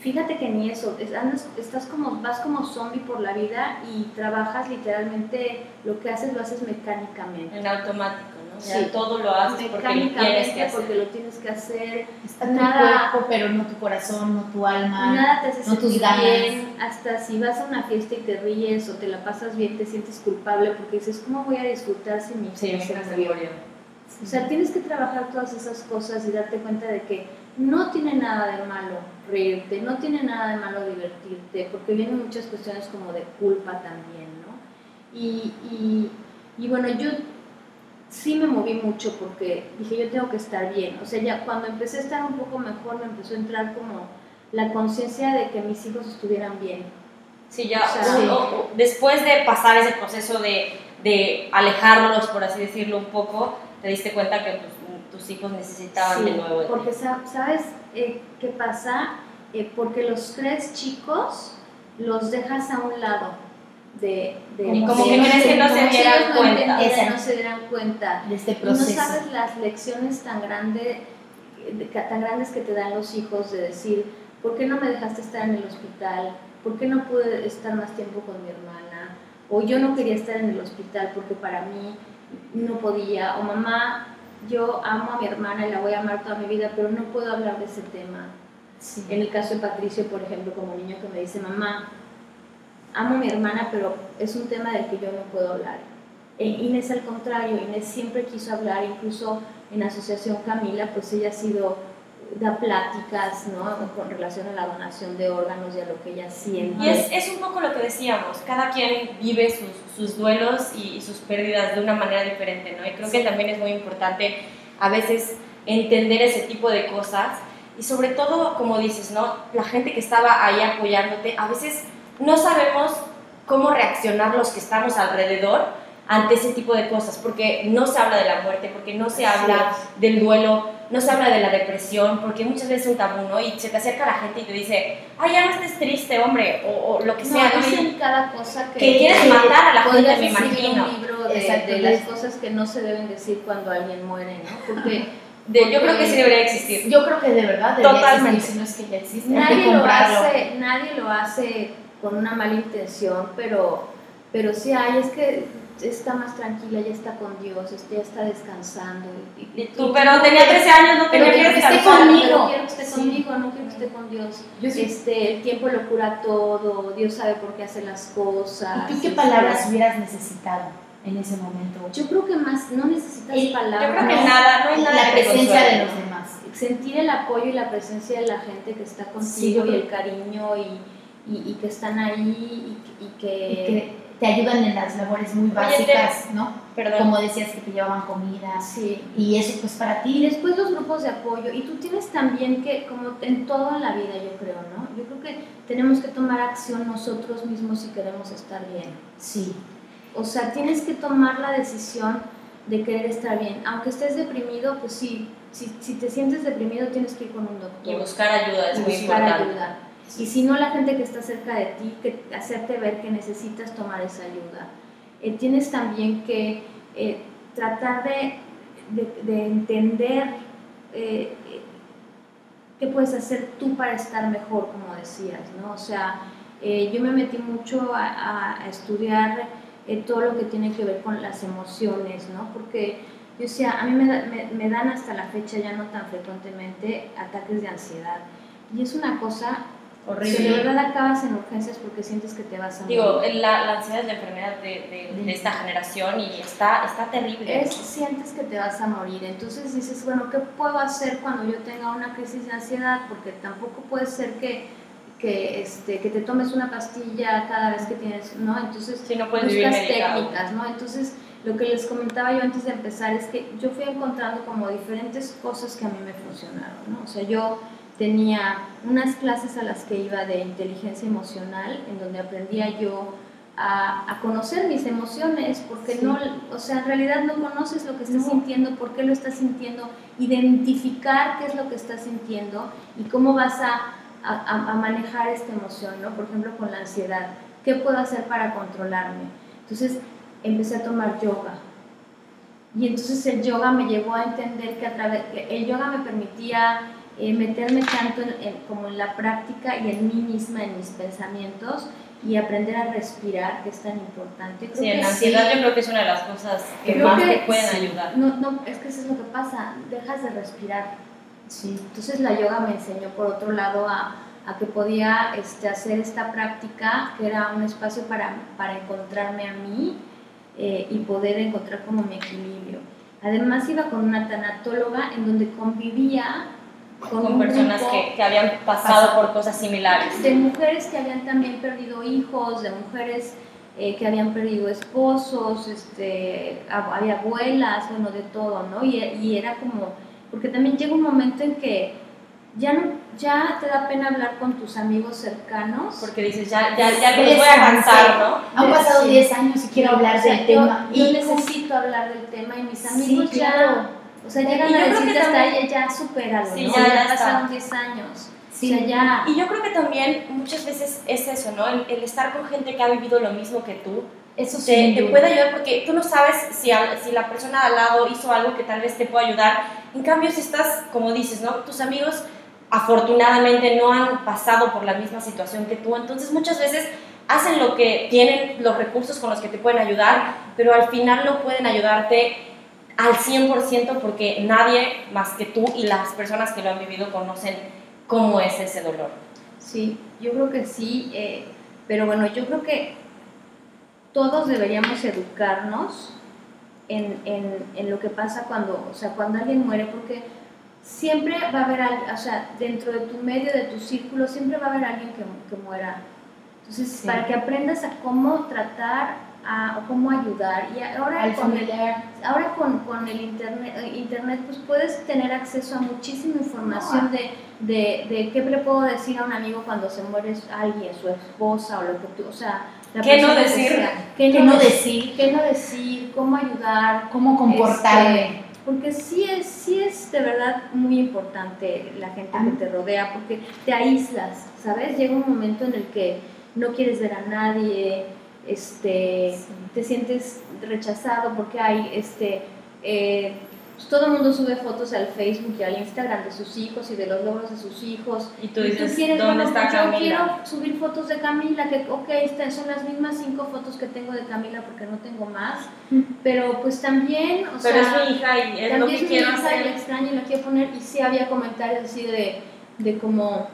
S3: Fíjate que ni eso, andas- estás como, vas como zombie por la vida y trabajas literalmente, lo que haces lo haces mecánicamente.
S1: En automático, ¿no? Ya
S3: Sí.
S1: todo lo haces porque lo tienes que
S3: Mecánicamente
S1: hacer.
S3: porque lo tienes que hacer,
S2: Está tu
S3: Nada-
S2: cuerpo, pero no tu corazón, no tu alma.
S3: nada te hace
S2: no tus
S3: sentir
S2: ganas.
S3: bien, hasta si vas a una fiesta y te ríes o te la pasas bien, te sientes culpable porque dices, ¿cómo voy a disfrutar si mi
S1: Sí,
S3: no
S1: mi
S3: se
S1: hija se
S3: murió?".
S1: murió.
S3: O sea, tienes que trabajar todas esas cosas y darte cuenta de que no tiene nada de malo reírte, no tiene nada de malo divertirte, porque vienen muchas cuestiones como de culpa también, ¿no? Y, y, y bueno, yo sí me moví mucho porque dije, yo tengo que estar bien. O sea, ya cuando empecé a estar un poco mejor, me empezó a entrar como la conciencia de que mis hijos estuvieran bien.
S1: Sí, ya,
S3: O sea,
S1: o- después de pasar ese proceso de, de alejarlos, por así decirlo, un poco, te diste cuenta que pues, tus hijos necesitaban
S3: Sí,
S1: de nuevo de
S3: porque sa- sabes eh, qué pasa, Eh, porque los tres chicos los dejas a un lado de, de
S2: Y como
S3: de-
S2: que crees que
S1: no se
S3: como
S1: dieran
S3: no
S1: cuenta.
S3: no se dieran cuenta.
S2: de este
S3: Y no
S2: proceso.
S3: sabes las lecciones tan grandes, tan grandes que te dan los hijos de decir, ¿por qué no me dejaste estar en el hospital? ¿Por qué no pude estar más tiempo con mi hermana? O yo no quería estar en el hospital porque para mí no podía. O mamá, yo amo a mi hermana y la voy a amar toda mi vida, pero no puedo hablar de ese tema.
S2: Sí.
S3: En el caso de Patricio, por ejemplo, como niño que me dice, mamá, amo a mi hermana, pero es un tema del que yo no puedo hablar. E Inés al contrario, Inés siempre quiso hablar, incluso en Asociación Camila, pues ella ha sido da pláticas, ¿no? Con relación a la donación de órganos y a lo que ella siente.
S1: Y es, es un poco lo que decíamos, cada quien vive sus, sus duelos y, y, sus pérdidas de una manera diferente, ¿no? Y creo que también es muy importante a veces entender ese tipo de cosas y sobre todo, como dices, ¿no? La gente que estaba ahí apoyándote, a veces no sabemos cómo reaccionar los que estamos alrededor ante ese tipo de cosas, porque no se habla de la muerte, porque no se habla del duelo, no se habla de la depresión, porque muchas veces es un tabú, ¿no? Y se te acerca la gente y te dice, ay, ya no estés triste, hombre, o, o lo que sea.
S3: No, dicen cada cosa que...
S1: Que quieres matar a la gente, me imagino.
S3: un libro de, de, las cosas que no se deben decir cuando alguien muere, ¿no? Porque...
S1: De, yo creo que sí debería existir.
S2: Yo creo que de verdad debería
S1: Totalmente.
S2: existir, si no es que ya existe.
S3: Nadie lo, hace, nadie lo hace con una mala intención, pero, pero sí hay, es que está más tranquila, ya está con Dios, este, ya está descansando.
S1: Y, y tú, pero tenía 13 años, no tenía
S3: pero
S1: que
S3: esté conmigo, quiero que esté
S2: Sí.
S3: conmigo, no quiero que esté con Dios.
S2: Yo sí-
S3: Este, el tiempo lo cura todo, Dios sabe por qué hace las cosas.
S2: ¿Y tú qué
S3: este,
S2: palabras hubieras necesitado en ese momento?
S3: Yo creo que más, no necesitas
S2: El-
S3: palabras.
S1: Yo creo que
S2: No,
S1: nada, no hay nada
S2: la presencia de los demás.
S3: sentir el apoyo y la presencia de la gente que está
S2: Sí,
S3: contigo
S2: yo
S3: y el cariño y, y, y que están ahí y, y que...
S2: Y que te ayudan en las labores muy
S1: Oye,
S2: básicas, ¿no?
S1: Perdón.
S2: Como decías que te llevaban comida.
S3: Sí.
S2: Y eso pues para
S3: Y
S2: ti
S3: después los grupos de apoyo. Y tú tienes también que, como en todo en la vida, yo creo, ¿no? Yo creo que tenemos que tomar acción nosotros mismos si queremos estar bien.
S2: sí.
S3: O sea, tienes que tomar la decisión de querer estar bien. Aunque estés deprimido, pues sí, si, si te sientes deprimido tienes que ir con un doctor.
S1: Y buscar ayuda es
S3: y
S1: muy
S3: buscar
S1: importante.
S3: ayuda. Y si no, la gente que está cerca de ti, que hacerte ver que necesitas tomar esa ayuda. Eh, tienes también que eh, tratar de, de- de entender eh, qué puedes hacer tú para estar mejor, como decías, ¿no? O sea, eh, yo me metí mucho a, a- estudiar eh, todo lo que tiene que ver con las emociones, ¿no? Porque yo decía, a mí me, me- me dan hasta la fecha, ya no tan frecuentemente, ataques de ansiedad. Y es una cosa
S1: Horrible.
S3: de verdad acabas en urgencias porque sientes que te vas a
S1: Digo,
S3: morir.
S1: la, la ansiedad es la enfermedad de, de- de esta generación y está, está terrible.
S3: Es, sientes que te vas a morir. Entonces dices, bueno, ¿qué puedo hacer cuando yo tenga una crisis de ansiedad? Porque tampoco puede ser que, que, este, que te tomes una pastilla cada vez que tienes, ¿no? Entonces
S1: Si no puedes
S3: buscas técnicas, ¿no? Entonces lo que les comentaba yo antes de empezar es que yo fui encontrando como diferentes cosas que a mí me funcionaron, ¿no? O sea, yo tenía unas clases a las que iba de inteligencia emocional, en donde aprendía yo a, a conocer mis emociones, porque
S2: Sí.
S3: no, o sea, en realidad no conoces lo que estás
S2: No.
S3: sintiendo, por qué lo estás sintiendo, identificar qué es lo que estás sintiendo y cómo vas a, a- a manejar esta emoción, ¿no? Por ejemplo, con la ansiedad, ¿qué puedo hacer para controlarme? Entonces empecé a tomar yoga. Y entonces el yoga me llevó a entender que a través, el yoga me permitía eh, meterme tanto en, en- como en la práctica y en mí misma, en mis pensamientos y aprender a respirar, que es tan importante. Creo
S1: Sí, en la ansiedad
S3: sí.
S1: yo creo que es una de las cosas que
S3: Creo
S1: más
S3: que
S1: te pueden
S3: sí.
S1: ayudar.
S3: No, no, es que eso es lo que pasa, dejas de respirar.
S2: Sí.
S3: Entonces la yoga me enseñó por otro lado a, a que podía este, hacer esta práctica, que era un espacio para, para encontrarme a mí eh, y poder encontrar como mi equilibrio. Además iba con una tanatóloga en donde convivía con,
S1: personas que, que habían pasado por cosas similares.
S3: de mujeres que habían también perdido hijos, de mujeres eh, que habían perdido esposos, este, ab- había abuelas, bueno, de todo, ¿no? Y, y era como, porque también llega un momento en que ya no, ya te da pena hablar con tus amigos cercanos.
S1: Porque dices, ya, ya, ya
S2: Sí,
S1: los voy a cansar, ¿no?
S2: Han pasado 10 años y quiero hablar
S3: O sea,
S2: del
S3: yo-
S2: tema.
S3: Yo,
S2: Y
S3: necesito hablar del tema y mis
S2: Sí,
S3: amigos
S2: claro.
S3: O sea, llegan a decirte hasta ella, ya supéralo,
S1: Sí,
S3: ¿no?
S1: ya, ya
S3: pasaron 10 años.
S2: Sí.
S3: O sea, ya...
S1: Y yo creo que también muchas veces es eso, ¿no? El, el estar con gente que ha vivido lo mismo que tú,
S2: Eso
S1: te,
S2: sí.
S1: te puede ayudar porque tú no sabes si, al- si la persona de al lado hizo algo que tal vez te pueda ayudar. En cambio, si estás, como dices, ¿no? Tus amigos afortunadamente no han pasado por la misma situación que tú, entonces muchas veces hacen lo que tienen los recursos con los que te pueden ayudar, pero al final no pueden ayudarte al 100% porque nadie más que tú y las personas que lo han vivido conocen cómo es ese dolor.
S3: Sí, yo creo que sí, eh, pero bueno, yo creo que todos deberíamos educarnos en, en, en lo que pasa cuando, o sea, cuando alguien muere, porque siempre va a haber alguien, o sea, dentro de tu medio, de tu círculo, siempre va a haber alguien que, que muera. Entonces,
S2: Sí.
S3: para que aprendas a cómo tratar a, o cómo ayudar. Y ahora
S2: Al
S3: con el, ahora con, con el internet, eh, internet, pues puedes tener acceso a muchísima información de, de, de qué le puedo decir a un amigo cuando se muere alguien, su esposa o lo que tú, o sea,
S1: ¿Qué no
S3: que
S1: decir?
S3: sea. ¿Qué,
S2: ¿Qué
S3: no
S2: no
S3: decir? ¿Qué no decir? ¿Cómo ayudar?
S2: ¿Cómo comportarme?
S3: Este, porque sí es, sí es de verdad muy importante la gente
S2: Ah.
S3: que te rodea, porque te aíslas, ¿sabes? Llega un momento en el que no quieres ver a nadie, este,
S2: Sí.
S3: te sientes rechazado porque hay, este, eh, pues todo el mundo sube fotos al Facebook y al Instagram de sus hijos y de los logros de sus hijos.
S1: Y tú dices,
S3: quieres,
S1: ¿dónde
S3: bueno,
S1: está
S3: yo
S1: Camila?
S3: quiero subir fotos de Camila, que ok, son las mismas cinco fotos que tengo de Camila porque no tengo más, pero pues también, o
S1: Pero
S3: sea,
S1: es mi hija y es lo
S3: también
S1: que
S3: es mi
S1: quiero
S3: hija y la extraño y la quiero poner y sí había comentarios así de, de como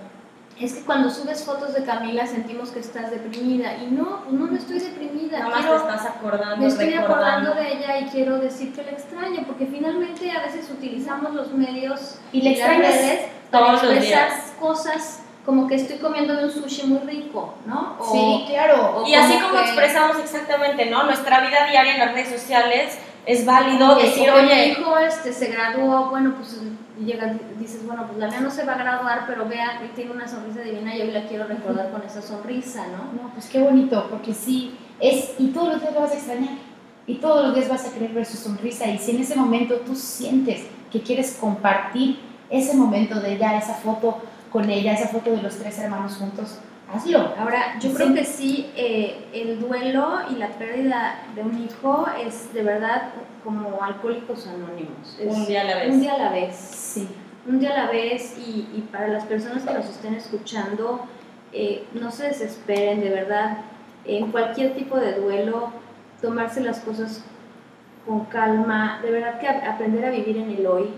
S3: es que cuando subes fotos de Camila sentimos que estás deprimida y no, no, no estoy deprimida,
S1: Nada más te
S3: quiero,
S1: estás acordando,
S3: me estoy
S1: recordando.
S3: acordando de ella y quiero decir que la extraño porque finalmente a veces utilizamos los medios
S2: Y le
S3: las redes para expresar
S1: días.
S3: cosas como que estoy comiendo un sushi muy rico, ¿no? O-
S2: Sí, claro.
S3: o
S1: Y así
S3: como
S1: como
S3: que-
S1: expresamos exactamente, ¿no? Nuestra vida diaria en las redes sociales es válido
S3: Oye,
S1: decir,
S3: o que mi
S1: oye,
S3: hijo este, se graduó, bueno, pues llega, dices, bueno, pues la mía no se va a graduar, pero vea tiene una sonrisa divina y hoy la quiero recordar con esa sonrisa, ¿no?
S2: No, pues qué bonito, porque sí, es, y todos los días lo vas a extrañar, y todos los días vas a querer ver su sonrisa, y si en ese momento tú sientes que quieres compartir ese momento de ella, esa foto con ella, esa foto de los tres hermanos juntos, hazlo.
S3: Ahora, yo
S2: Sí.
S3: creo que sí, eh, el duelo y la pérdida de un hijo es de verdad como alcohólicos anónimos. Es
S1: un día a la vez.
S3: un día a la vez.
S2: Sí,
S3: un día a la vez y, y para las personas que nos estén escuchando, eh, no se desesperen, de verdad, en cualquier tipo de duelo, tomarse las cosas con calma, de verdad que aprender a vivir en el hoy,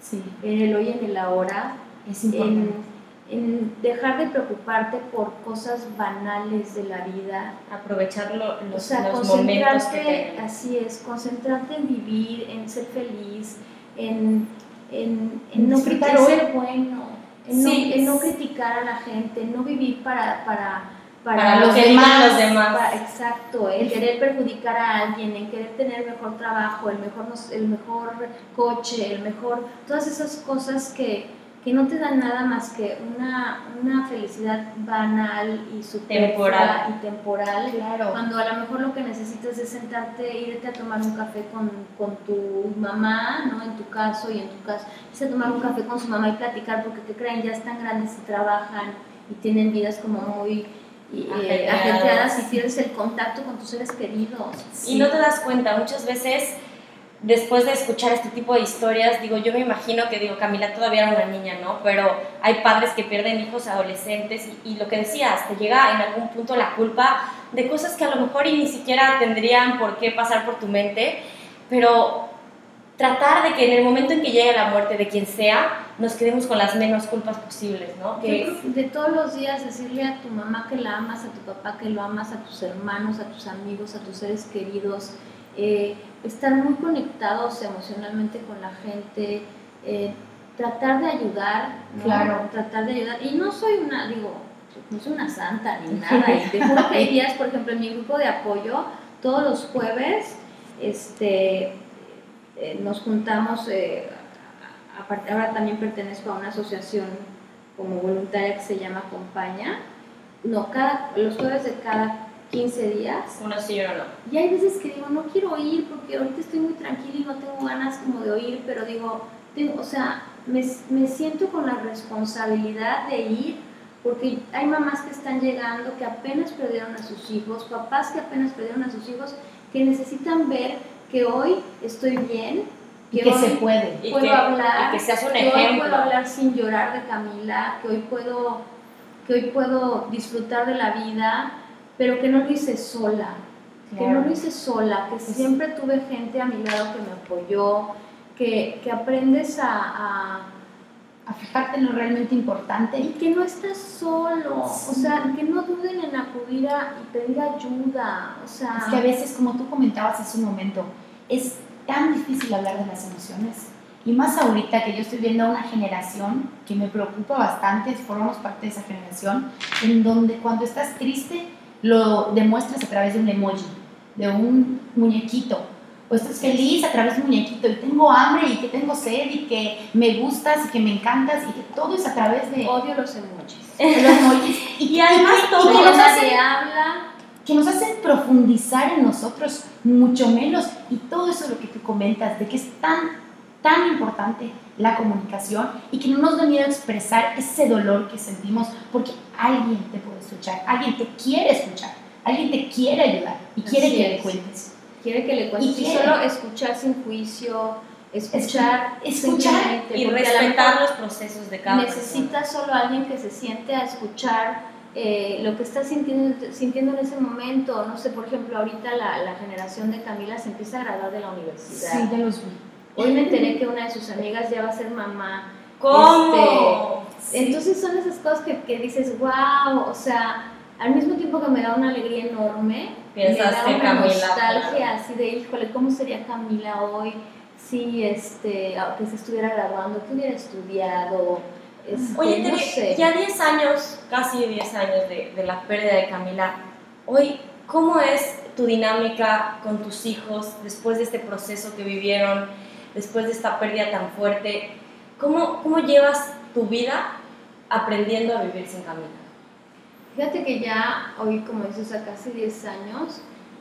S2: sí,
S3: en el hoy, en el ahora,
S2: es importante.
S3: en, en dejar de preocuparte por cosas banales de la vida,
S1: Aprovechar lo- los,
S3: o sea,
S1: los momentos que
S3: así es, concentrarte en vivir, en ser feliz, en, en, no criticar,
S2: hoy.
S3: ser bueno, en,
S1: Sí,
S3: no, en no criticar a la gente, en no vivir para, para,
S1: Para lo que digan los demás.
S3: para- exacto, en querer perjudicar a alguien, en querer tener mejor trabajo, el mejor, no- el mejor coche, el mejor, todas esas cosas que, que no te dan nada más que una, una felicidad banal y
S1: Temporal.
S3: y temporal
S2: Claro.
S3: cuando a lo mejor lo que necesitas es sentarte, irte a tomar un café con, con tu mamá, ¿no? En tu caso y en tu caso, irse a tomar un café con su mamá y platicar porque te creen, ya están grandes y trabajan y tienen vidas como muy y, eh,
S1: ajetreadas
S3: y pierdes el contacto con tus seres queridos.
S1: Y no te das cuenta, muchas veces después de escuchar este tipo de historias, digo, yo me imagino que, digo, Camila todavía era una niña, ¿no? Pero hay padres que pierden hijos adolescentes y, y lo que decías, te llega en algún punto la culpa de cosas que a lo mejor y ni siquiera tendrían por qué pasar por tu mente, pero tratar de que en el momento en que llegue la muerte de quien sea, nos quedemos con las menos culpas posibles, ¿no? Que
S3: de todos los días decirle a tu mamá que la amas, a tu papá que lo amas, a tus hermanos, a tus amigos, a tus seres queridos, eh, estar muy conectados emocionalmente con la gente, eh, tratar de ayudar, ¿no?
S2: Claro.
S3: tratar de ayudar. Y no soy una, digo, no soy una santa ni nada. Y te juro que hay días, por ejemplo, en mi grupo de apoyo, todos los jueves, este, eh, nos juntamos, eh, aparte- ahora también pertenezco a una asociación como voluntaria que se llama Acompaña. No, cada, los jueves de cada 15 días.
S1: uno sí y uno no.
S3: Y hay veces que digo, no quiero ir porque ahorita estoy muy tranquila y no tengo ganas como de oír, pero digo, tengo, o sea, me, me siento con la responsabilidad de ir porque hay mamás que están llegando, que apenas perdieron a sus hijos, papás que apenas perdieron a sus hijos, que necesitan ver que hoy estoy bien,
S2: Y que
S3: hoy
S2: se puede.
S1: Y
S3: puedo
S1: que,
S3: hablar,
S1: y que seas un
S3: que hoy
S1: ejemplo.
S3: puedo hablar sin llorar de Camila, que hoy puedo, que hoy puedo disfrutar de la vida, pero que no lo hice sola, que no lo hice sola, que siempre tuve gente a mi lado que me apoyó, que, que aprendes a, a-
S2: A fijarte en lo realmente importante.
S3: y que no estás solo, o
S2: Sí.
S3: sea, que no duden en acudir a, y pedir ayuda, o sea,
S2: Es que a veces, como tú comentabas hace un momento, es tan difícil hablar de las emociones Y más ahorita que yo estoy viendo a una generación que me preocupa bastante, formamos parte de esa generación, en donde cuando estás triste lo demuestras a través de un emoji, de un muñequito, o estás feliz a través de un muñequito y tengo hambre y que tengo sed y que me gustas y que me encantas y que todo es a través de
S3: Odio los emojis.
S2: los emojis.
S1: Y además
S2: que-
S1: todo
S2: y que nos hacen
S3: habla.
S2: que nos hacen profundizar en nosotros mucho menos y todo eso es lo que tú comentas, de que es tan, tan importante la comunicación y que no nos da miedo expresar ese dolor que sentimos porque alguien te puede escuchar, alguien te quiere escuchar, alguien te quiere ayudar y quiere
S3: Así
S2: que le
S3: es.
S2: cuentes.
S3: Quiere que le cuentes.
S2: Y quiere.
S3: solo escuchar sin juicio, escuchar,
S2: escuchar
S1: Y respetar los procesos de cada
S3: necesita solo alguien que se siente a escuchar eh, lo que está sintiendo, sintiendo en ese momento. No sé, por ejemplo, ahorita la, la generación de Camila se empieza a graduar de la universidad.
S2: Sí, ya los vi.
S3: Hoy me enteré que una de sus amigas ya va a ser mamá.
S1: ¿Cómo?
S2: Sí.
S3: Entonces son esas cosas que, que dices, wow, o sea, al mismo tiempo que me da una alegría enorme,
S1: Piensas
S3: me da una
S1: Camila,
S3: nostalgia
S1: claro.
S3: así de, híjole, ¿cómo sería Camila hoy si este, que se estuviera graduando, que hubiera estudiado? Este,
S1: Oye,
S3: no
S1: Tere,
S3: sé.
S1: ya 10 años, casi 10 años de, de la pérdida de Camila, hoy, ¿cómo es tu dinámica con tus hijos después de este proceso que vivieron, después de esta pérdida tan fuerte? ¿Cómo, cómo llevas tu vida aprendiendo a vivir sin Camila?
S3: Fíjate que ya hoy, como dices, a casi 10 años,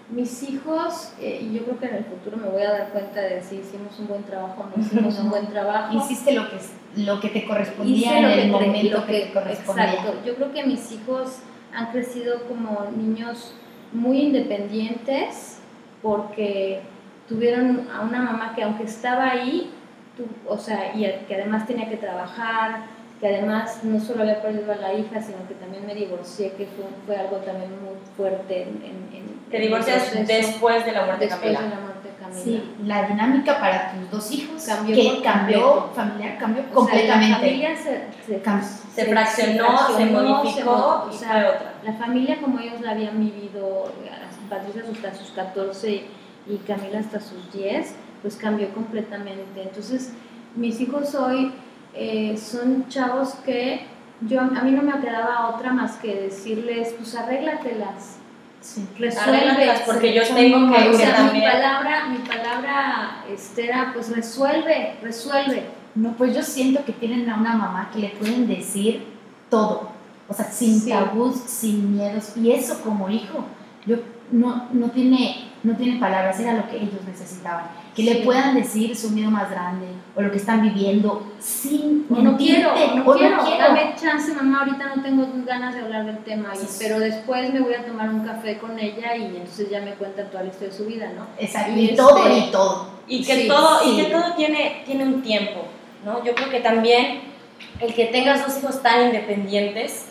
S3: mis hijos, eh, y yo creo que en el futuro me voy a dar cuenta de si hicimos un buen trabajo o no hicimos un buen trabajo.
S2: Hiciste lo que, lo que te correspondía en el momento que, te correspondía.
S3: Exacto. Yo creo que mis hijos han crecido como niños muy independientes porque tuvieron a una mamá que aunque estaba ahí, tu- o sea, y a- que además tenía que trabajar, que además no solo había perdido a la hija, sino que también me divorcié, que fue, fue algo también muy fuerte en, en, en-
S1: Te divorcias después de la muerte de
S3: después de
S1: Camila.
S3: la muerte de Camila.
S2: Sí, la dinámica para tus dos hijos
S3: Cambió
S2: que cambió familiar, cambió
S3: O sea,
S2: completamente.
S3: la familia se, se,
S2: Cam-
S1: Se fraccionó, se
S3: fraccionó,
S1: modificó
S3: mo- o
S1: y
S3: sea,
S1: fue otra.
S3: La familia como ellos la habían vivido, Patricia hasta sus 14 y Camila hasta sus 10, pues cambió completamente. Entonces, mis hijos hoy eh, son chavos que yo, a mí no me quedaba otra más que decirles, pues arréglatelas,
S2: Sí.
S3: resuelve.
S1: Arréglatelas, porque yo tengo que,
S3: O sea, mi palabra, mi palabra este, era, pues resuelve, resuelve.
S2: No, pues yo siento que tienen a una mamá que le pueden decir todo, o sea, sin
S3: Sí.
S2: tabús, sin miedos, y eso como hijo, yo no, no tiene, no tiene palabras, era lo que ellos necesitaban, que le puedan decir su miedo más grande o lo que están viviendo sin
S3: O no quiero, no
S2: o
S3: quiero,
S2: no quiero.
S3: dame chance mamá, ahorita no tengo ganas de hablar del tema, y-
S2: Sí.
S3: pero después me voy a tomar un café con ella y entonces ya me cuenta toda la historia de su vida, ¿no?
S2: Exacto,
S3: Y
S2: y, todo
S3: este-
S2: y todo.
S1: Y que
S3: Sí,
S1: todo, y que todo tiene, tiene un tiempo, ¿no? Yo creo que también el que tengas dos hijos tan independientes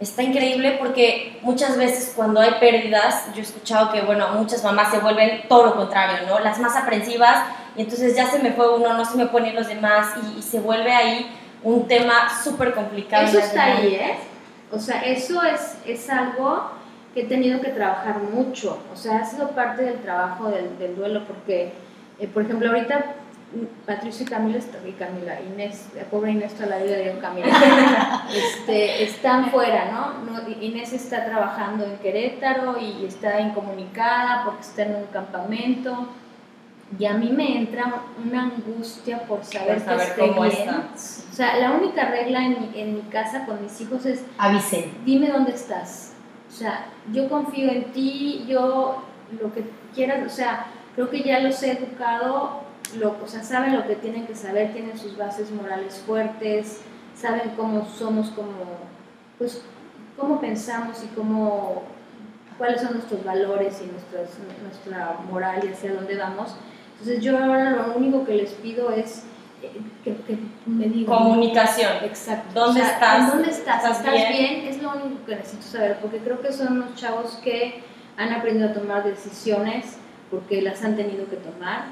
S1: está increíble porque muchas veces cuando hay pérdidas, yo he escuchado que, bueno, muchas mamás se vuelven todo lo contrario, ¿no? Las más aprensivas y entonces ya se me fue uno, no se me ponen los demás y, y se vuelve ahí un tema súper complicado.
S3: Eso está ahí. ¿eh? O sea, eso es, es algo que he tenido que trabajar mucho, o sea, ha sido parte del trabajo del, del duelo, porque, eh, por ejemplo, ahorita Patricia y Camila, está- y Camila, Inés, la pobre Inés toda la vida de Camila, este, están fuera, ¿no? no Inés está trabajando en Querétaro y está incomunicada porque está en un campamento. Y a mí me entra una angustia por saber,
S1: Por saber
S3: que esté bien.
S1: está.
S3: O sea, la única regla en mi, en mi casa con mis hijos es
S2: Avisen.
S3: dime dónde estás. O sea, yo confío en ti, yo lo que quieras, o sea, creo que ya los he educado, lo, o sea, saben lo que tienen que saber, tienen sus bases morales fuertes, saben cómo somos, como, pues, cómo pensamos y cómo, cuáles son nuestros valores y nuestras, nuestra moral y hacia dónde vamos. Entonces yo ahora lo único que les pido es eh, que, que me digan.
S1: Comunicación.
S3: Exacto.
S1: ¿Dónde
S3: O sea,
S1: estás?
S3: ¿en ¿Dónde estás?
S1: ¿Estás
S3: ¿Estás,
S1: bien?
S3: bien? Es lo único que necesito saber, porque creo que son unos chavos que han aprendido a tomar decisiones porque las han tenido que tomar,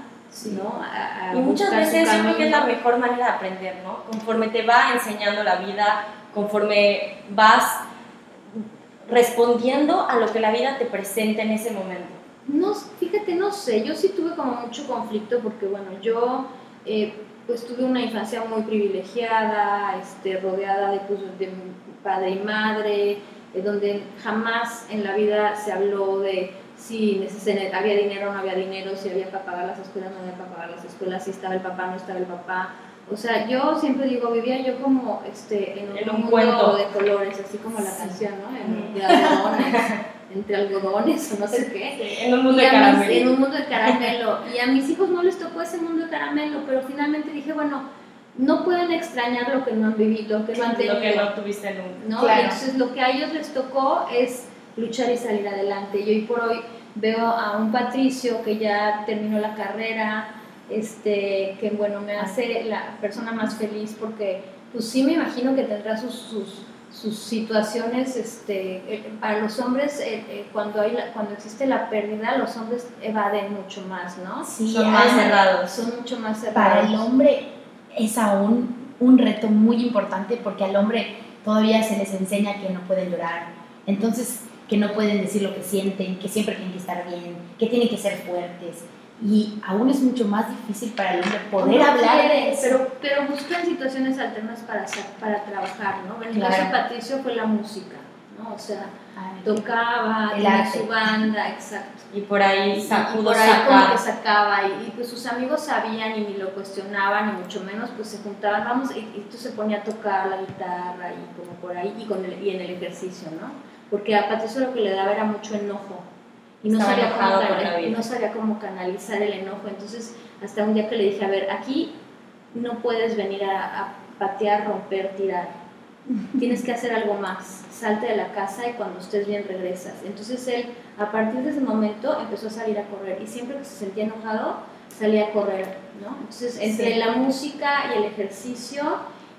S3: ¿no? A- a
S1: Y muchas veces yo creo que es la mejor manera de aprender, ¿no? Conforme te va enseñando la vida, conforme vas respondiendo a lo que la vida te presenta en ese momento.
S3: No, fíjate, no sé, yo sí tuve como mucho conflicto porque, bueno, yo, eh, pues pues tuve una infancia muy privilegiada, este, rodeada de, pues, de padre y madre, eh, donde jamás en la vida se habló de si había dinero o no había dinero, si había para pagar las escuelas o no había para pagar las escuelas, si estaba el papá o no estaba el papá. O sea, yo siempre digo, vivía yo como este, en un, mundo de colores, así como la canción, ¿no? En, de algodones, entre algodones o no sé qué.
S1: En un mundo de caramelo.
S3: en un mundo de caramelo. Y a mis hijos no les tocó ese mundo de caramelo, pero finalmente dije, bueno, no pueden extrañar lo que no han vivido, lo que no han tenido.
S1: Lo que no tuviste nunca.
S3: ¿no? entonces lo que a ellos les tocó es luchar y salir adelante. Y hoy por hoy veo a un Patricio que ya terminó la carrera, este, que bueno, me hace la persona más feliz porque pues sí me imagino que tendrá sus, sus, sus situaciones, este, eh, para los hombres eh, eh, cuando, hay cuando existe la pérdida, los hombres evaden mucho más, ¿no?
S1: Sí, son más cerrados.
S3: Son mucho más cerrados.
S2: Para el hombre es aún un reto muy importante porque al hombre todavía se les enseña que no pueden llorar. Entonces, que no pueden decir lo que sienten, que siempre tienen que estar bien, que tienen que ser fuertes. Y aún es mucho más difícil para el hombre poder hablar
S3: de eso. Pero, pero buscan situaciones alternas para, para trabajar, ¿no? En el caso de Patricio fue la música, ¿no? O sea, tocaba, tenía su banda, exacto.
S1: Y por ahí
S3: sacó y por ahí como que sacaba, y, pues sus amigos sabían y ni lo cuestionaban, ni mucho menos, pues se juntaban, vamos, y, y tú se ponía a tocar la guitarra y como por ahí, y, con el, y en el ejercicio, ¿no? Porque a Patricio lo que le daba era mucho enojo y no sabía, cómo, no sabía cómo canalizar el enojo. Entonces, hasta un día que le dije, a ver, aquí no puedes venir a, patear, romper, tirar. Tienes que hacer algo más. Salte de la casa y cuando estés bien regresas. Entonces él, a partir de ese momento, empezó a salir a correr y siempre que se sentía enojado, salía a correr. ¿no? Entonces, entre la música y el ejercicio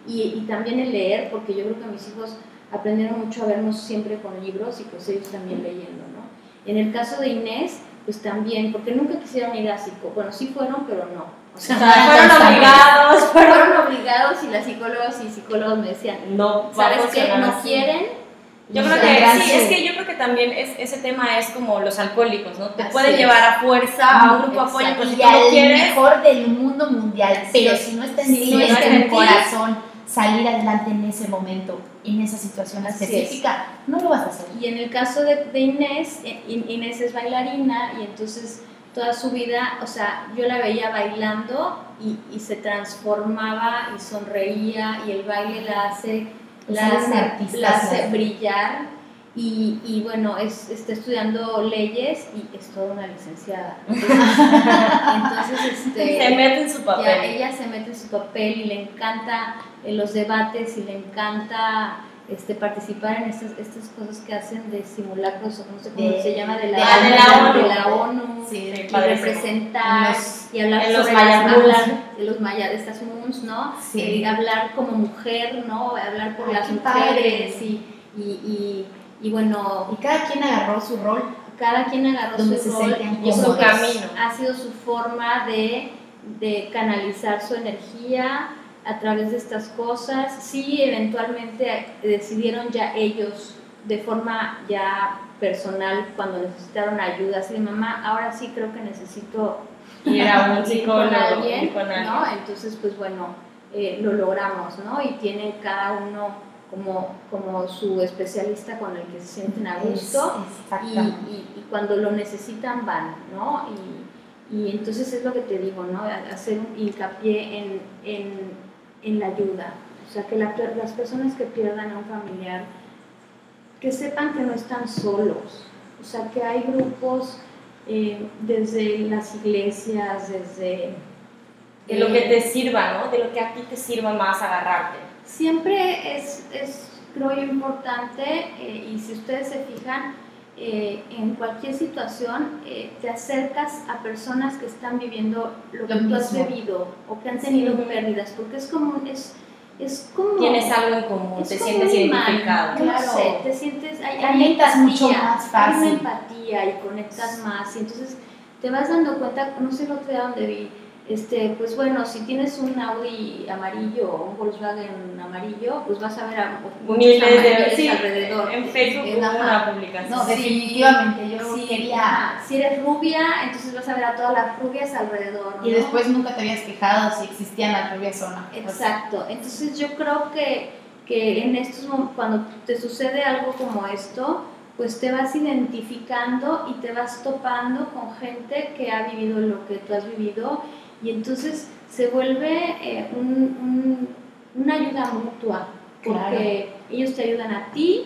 S3: y, y también el leer, porque yo creo que mis hijos aprendieron mucho a vernos siempre con libros y pues ellos también leyendo, ¿no? En el caso de Inés, pues también, porque nunca quisieron ir a psicólogo, bueno, sí fueron, pero no.
S1: O sea, fueron obligados.
S3: Fueron obligados y las psicólogas y psicólogos me decían,
S1: no,
S3: ¿sabes qué? No quieren.
S1: Yo creo que sí, es que yo creo que también es, ese tema es como los alcohólicos, ¿no? Te pueden llevar a fuerza a un grupo de apoyo, pero si tú no quieres...
S2: mejor del mundo mundial, pero si no está en, si no está en el corazón salir adelante en ese momento, en esa situación específica, no lo vas a hacer.
S3: Y en el caso de, Inés, eh, Inés es bailarina y entonces toda su vida, o sea, yo la veía bailando y, y se transformaba y sonreía y el baile la hace, la hace, la hace brillar y, y, bueno, es, está estudiando leyes y es toda una licenciada. Entonces, este,
S1: se mete en su papel.
S3: ella se mete en su papel y le encanta en los debates y le encanta este, participar en estas, estas cosas que hacen de simulacros, o no sé cómo se llama, de la,
S1: de,
S3: la, de la ONU,
S1: sí,
S3: y representar y hablar
S1: sobre
S3: los
S1: las,
S3: de los mayas, de estas moons, ¿no? Sí. Y hablar como mujer, ¿no? Hablar por las mujeres y, y, y y bueno...
S2: Y cada quien agarró su rol.
S3: Cada quien agarró su rol
S1: y su camino.
S3: Ha sido su forma de, de canalizar su energía a través de estas cosas. Sí, eventualmente decidieron ya ellos de forma ya personal cuando necesitaron ayuda, así de mamá, ahora sí creo que necesito
S1: ir a un psicólogo
S3: con alguien, ¿no? Entonces, pues bueno, eh, lo logramos, ¿no? Y tienen cada uno como, como su especialista con el que se sienten a gusto y, y, cuando lo necesitan van, ¿no? Y, y, entonces es lo que te digo, ¿no? Hacer un hincapié en, en, en la ayuda. O sea, que la, las personas que pierdan a un familiar, que sepan que no están solos. O sea, que hay grupos eh, desde las iglesias, desde...
S1: De lo que te sirva, ¿no? De lo que a ti te sirva más agarrarte
S3: siempre es, es creo yo, importante eh, y si ustedes se fijan, eh, en cualquier situación eh, te acercas a personas que están viviendo lo que tú has vivido o que han tenido pérdidas, porque es como, es, es como...
S1: Tienes algo en común, te sientes identificado.
S3: Claro, sé, te sientes... Hay, hay empatía, mucho más fácil. Hay una empatía y conectas más y entonces te vas dando cuenta, no sé otro día donde vi este, pues bueno, si tienes un Audi amarillo o un Volkswagen amarillo, pues vas a ver a
S1: miles de sí,
S3: alrededor.
S1: En Facebook hubo
S3: ajá.
S1: una publicación.
S2: No,
S3: Sí,
S2: definitivamente, yo
S3: Sí,
S2: quería...
S3: Si eres rubia, entonces vas a ver a todas las rubias alrededor.
S2: Y
S3: ¿no?
S2: después nunca te habías quejado si existían las rubias o no.
S3: Exacto. Entonces yo creo que, que en estos cuando te sucede algo como esto, pues te vas identificando y te vas topando con gente que ha vivido lo que tú has vivido y entonces se vuelve eh, un- un- una ayuda mutua porque ellos te ayudan a ti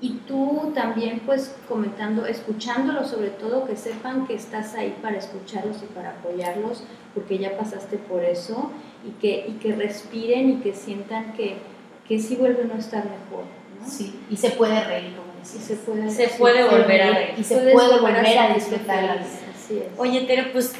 S3: y tú también pues comentando, escuchándolos sobre todo, que sepan que estás ahí para escucharlos y para apoyarlos porque ya pasaste por eso y que, y que respiren y que sientan que, que sí vuelven a estar mejor. ¿no?
S2: Sí, y se puede reír, como
S3: Y
S2: decías.
S3: se puede,
S1: Se
S3: sí,
S1: puede volver a
S3: reír.
S2: Y se puede volver a disfrutar la vida.
S3: Así es.
S1: Oye, Tere, pues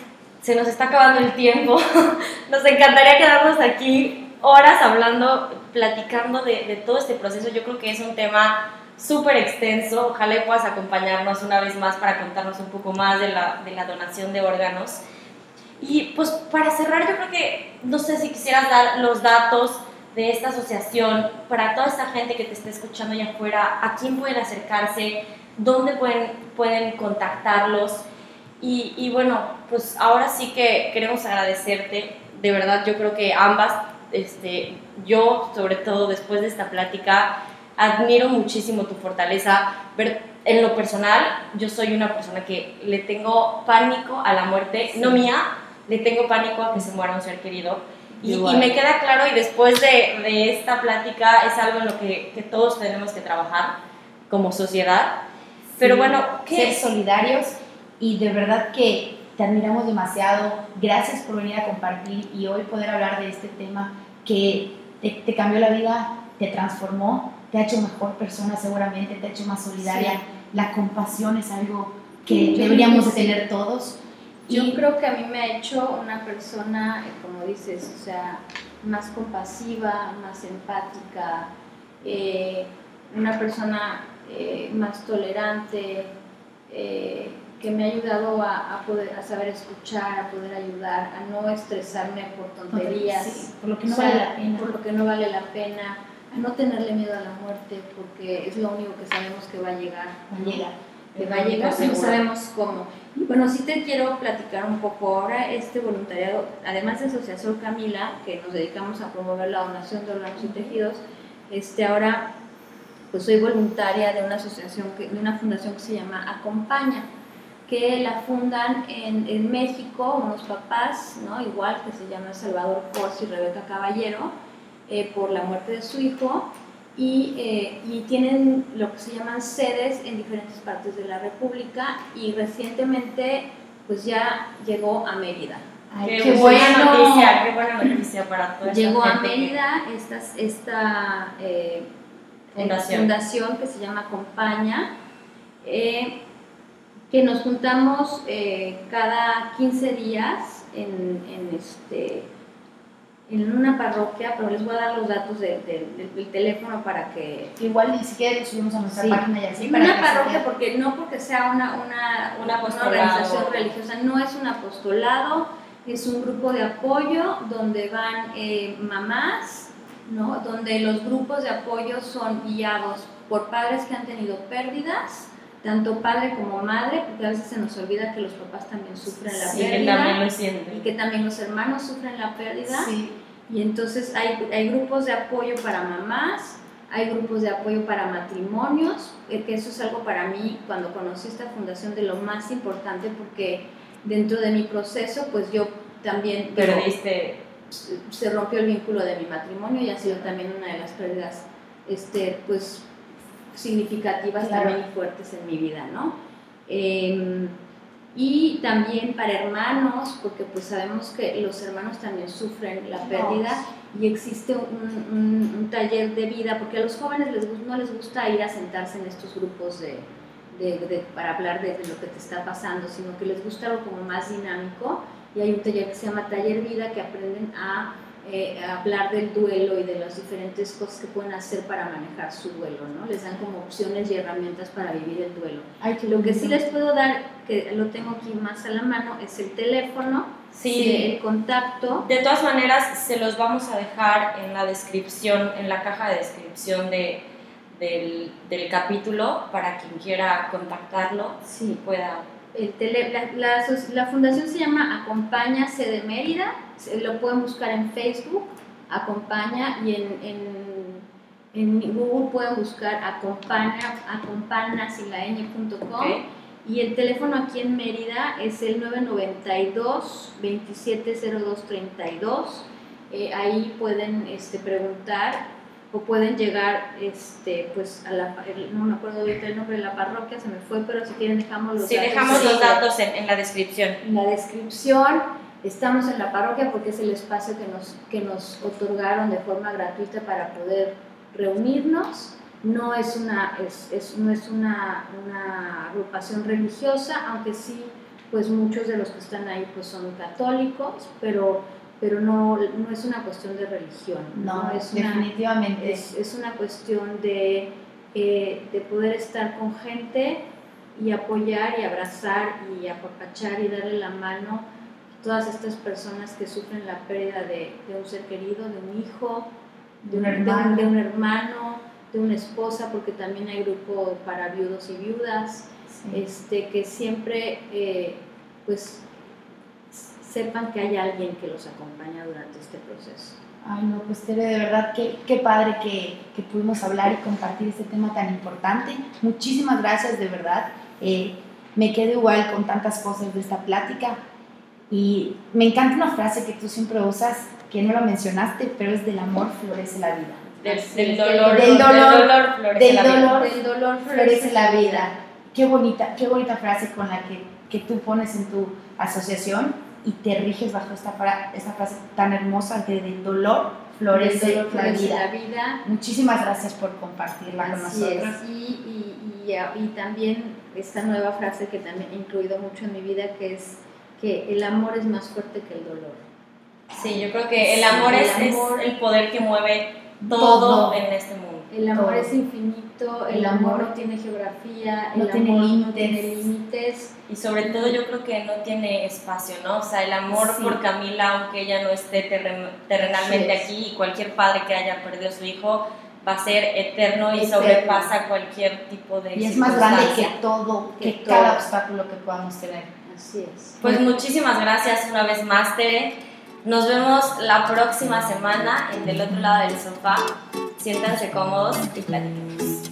S1: se nos está acabando el tiempo. Nos encantaría quedarnos aquí horas hablando, platicando de, todo este proceso. Yo creo que es un tema súper extenso. Ojalá puedas acompañarnos una vez más para contarnos un poco más de la, de la donación de órganos. Y pues para cerrar, yo creo que no sé si quisieras dar los datos de esta asociación para toda esta gente que te está escuchando allá afuera, a quién pueden acercarse, dónde pueden, pueden contactarlos. Y, y bueno, pues ahora sí que queremos agradecerte. De verdad, yo creo que ambas, este, yo sobre todo después de esta plática, admiro muchísimo tu fortaleza. En lo personal, yo soy una persona que le tengo pánico a la muerte, no mía, le tengo pánico a que se muera un ser querido. Y, y me queda claro, y después de, de esta plática, es algo en lo que, que todos tenemos que trabajar como sociedad. Pero
S2: Sí,
S1: bueno,
S2: ser
S1: ¿qué,
S2: solidarios y de verdad que te admiramos demasiado. Gracias por venir a compartir y hoy poder hablar de este tema que te, te cambió la vida, te transformó, te ha hecho mejor persona seguramente, te ha hecho más solidaria.
S3: Sí.
S2: La compasión es algo que
S3: yo
S2: deberíamos de
S3: sí.
S2: tener todos.
S3: Yo
S2: Y-
S3: creo que a mí me ha hecho una persona, eh, como dices, o sea, más compasiva, más empática, eh, una persona eh, más tolerante, eh, que me ha ayudado a, a poder a saber escuchar, a poder ayudar, a no estresarme por tonterías,
S2: Sí, por lo que no
S3: o sea,
S2: vale la pena.
S3: por lo que no vale la pena, a no tenerle miedo a la muerte, porque es lo único que sabemos que va a llegar.
S2: No llega.
S3: que va a llegar, no sabemos cómo. Y bueno, sí te quiero platicar un poco ahora este voluntariado, además de Asociación Camila, que nos dedicamos a promover la donación de órganos y tejidos, este, ahora pues soy voluntaria de una asociación, que, de una fundación que se llama Acompaña, que la fundan en, en México unos papás, ¿no? igual que se llama Salvador Force y Rebeca Caballero, eh, por la muerte de su hijo, y, eh, y tienen lo que se llaman sedes en diferentes partes de la República y recientemente pues ya llegó a Mérida.
S2: Ay,
S1: qué,
S2: qué
S1: buena
S2: bueno.
S1: noticia, qué buena noticia para toda esta
S3: Llegó a
S1: que-
S3: Mérida esta, esta eh,
S1: Fundación.
S3: fundación que se llama Acompaña, eh, que nos juntamos eh, cada 15 días en, en este, en una parroquia, pero les voy a dar los datos de- de- del- del teléfono para que
S2: Igual ni siquiera subimos a nuestra
S3: Sí.
S2: página y así para
S3: una
S2: que
S3: parroquia, porque no porque sea una, una,
S1: Un
S3: una
S1: apostolado.
S3: organización religiosa, no es un apostolado, es un grupo de apoyo donde van eh, mamás, ¿no? donde los grupos de apoyo son guiados por padres que han tenido pérdidas, tanto padre como madre, porque a veces se nos olvida que los papás también sufren la
S1: Sí, que
S3: pérdida
S1: sienten.
S3: y que también los hermanos sufren la pérdida.
S2: Sí.
S3: Y entonces hay, hay grupos de apoyo para mamás, hay grupos de apoyo para matrimonios, eh, que eso es algo para mí, cuando conocí esta fundación, de lo más importante, porque dentro de mi proceso, pues yo también digo,
S1: Perdiste.
S3: se rompió el vínculo de mi matrimonio y ha sido también una de las pérdidas, este, pues, significativas
S2: Claro.
S3: también y fuertes en mi vida, ¿no? Em, y también para hermanos, porque pues sabemos que los hermanos también sufren la pérdida y existe un, un- un taller de vida, porque a los jóvenes les, no les gusta ir a sentarse en estos grupos de, de- de- para hablar de, de lo que te está pasando, sino que les gusta algo como más dinámico y hay un taller que se llama Taller Vida que aprenden a, eh, hablar del duelo y de las diferentes cosas que pueden hacer para manejar su duelo, ¿no? Les dan como opciones y herramientas para vivir el duelo.
S2: Ay,
S3: Lo que sí les puedo dar, que lo tengo aquí más a la mano, es el teléfono,
S1: Sí.
S3: el contacto.
S1: De todas maneras, se los vamos a dejar en la descripción, en la caja de descripción de, del, del capítulo para quien quiera contactarlo
S3: Sí.
S1: pueda.
S3: El tele- la, la la fundación se llama Acompáñase de Mérida, lo pueden buscar en Facebook, Acompaña, y en, en, en Google pueden buscar Acompaña, acompañasilaeñe.com.
S1: ¿ok?
S3: Y el teléfono aquí en Mérida es el 992-270232. Eh, ahí pueden este, preguntar o pueden llegar, este, pues, a la, no me acuerdo ahorita el nombre de la parroquia, se me fue, pero si quieren dejamos los
S1: Sí,
S3: datos.
S1: dejamos los datos en, en la descripción.
S3: en la descripción. Estamos en la parroquia porque es el espacio que nos, que nos otorgaron de forma gratuita para poder reunirnos. No es una, es, es- no es una, una agrupación religiosa, aunque sí, pues muchos de los que están ahí pues son católicos, pero, pero no, no es una cuestión de religión.
S2: No,
S3: es una,
S2: definitivamente.
S3: es, es una cuestión de, eh, de poder estar con gente y apoyar y abrazar y apapachar y darle la mano todas estas personas que sufren la pérdida de, de un ser querido, de un hijo,
S2: De un
S3: de
S2: hermano.
S3: de un hermano, de una esposa, porque también hay grupo para viudos y viudas,
S2: Sí.
S3: este, que siempre eh, pues sepan que hay alguien que los acompaña durante este proceso.
S2: Ay, no, pues Tere, de verdad, qué, qué padre que, que pudimos hablar y compartir este tema tan importante. Muchísimas gracias, de verdad. Eh, me quedo igual con tantas cosas de esta plática. Y me encanta una frase que tú siempre usas, que no la mencionaste, pero es del amor florece la vida.
S1: Del, del dolor,
S2: del dolor,
S1: florece
S2: del
S1: la vida.
S2: dolor.
S3: Del dolor
S2: Florece la vida. Qué bonita, qué bonita frase con la que, que tú pones en tu asociación y te riges bajo esta, fra- esta frase tan hermosa de del dolor florece,
S3: Del dolor
S2: la
S3: florece
S2: vida.
S3: la vida.
S2: Muchísimas gracias por compartirla con
S3: Así
S2: nosotros.
S3: es. Y, y, y, y también esta nueva frase que también he incluido mucho en mi vida, que es que el amor es más fuerte que el dolor.
S1: Sí, yo creo que el
S3: Sí,
S1: amor,
S3: el
S1: es, es
S3: amor-
S1: el poder que mueve todo,
S2: Todo.
S1: en este mundo.
S3: El amor
S2: Todo.
S3: es infinito, el,
S2: El
S3: amor,
S2: amor
S3: no tiene geografía,
S2: no
S3: el
S2: tiene
S3: amor no
S2: límites.
S3: tiene límites.
S1: Y sobre todo yo creo que no tiene espacio, ¿no? O sea, el amor
S2: Sí.
S1: por Camila, aunque ella no esté terren- terrenalmente
S3: es.
S1: aquí, y cualquier padre que haya perdido a su hijo va a ser eterno y
S3: Eterno.
S1: sobrepasa cualquier tipo de
S2: Y es más grande que todo, que,
S3: Que
S2: cada
S3: todo.
S2: obstáculo que podamos tener.
S3: Así es.
S1: Pues muchísimas gracias una vez más, Tere. Nos vemos la próxima semana en Del Otro Lado del Sofá. Siéntanse cómodos y platiquemos.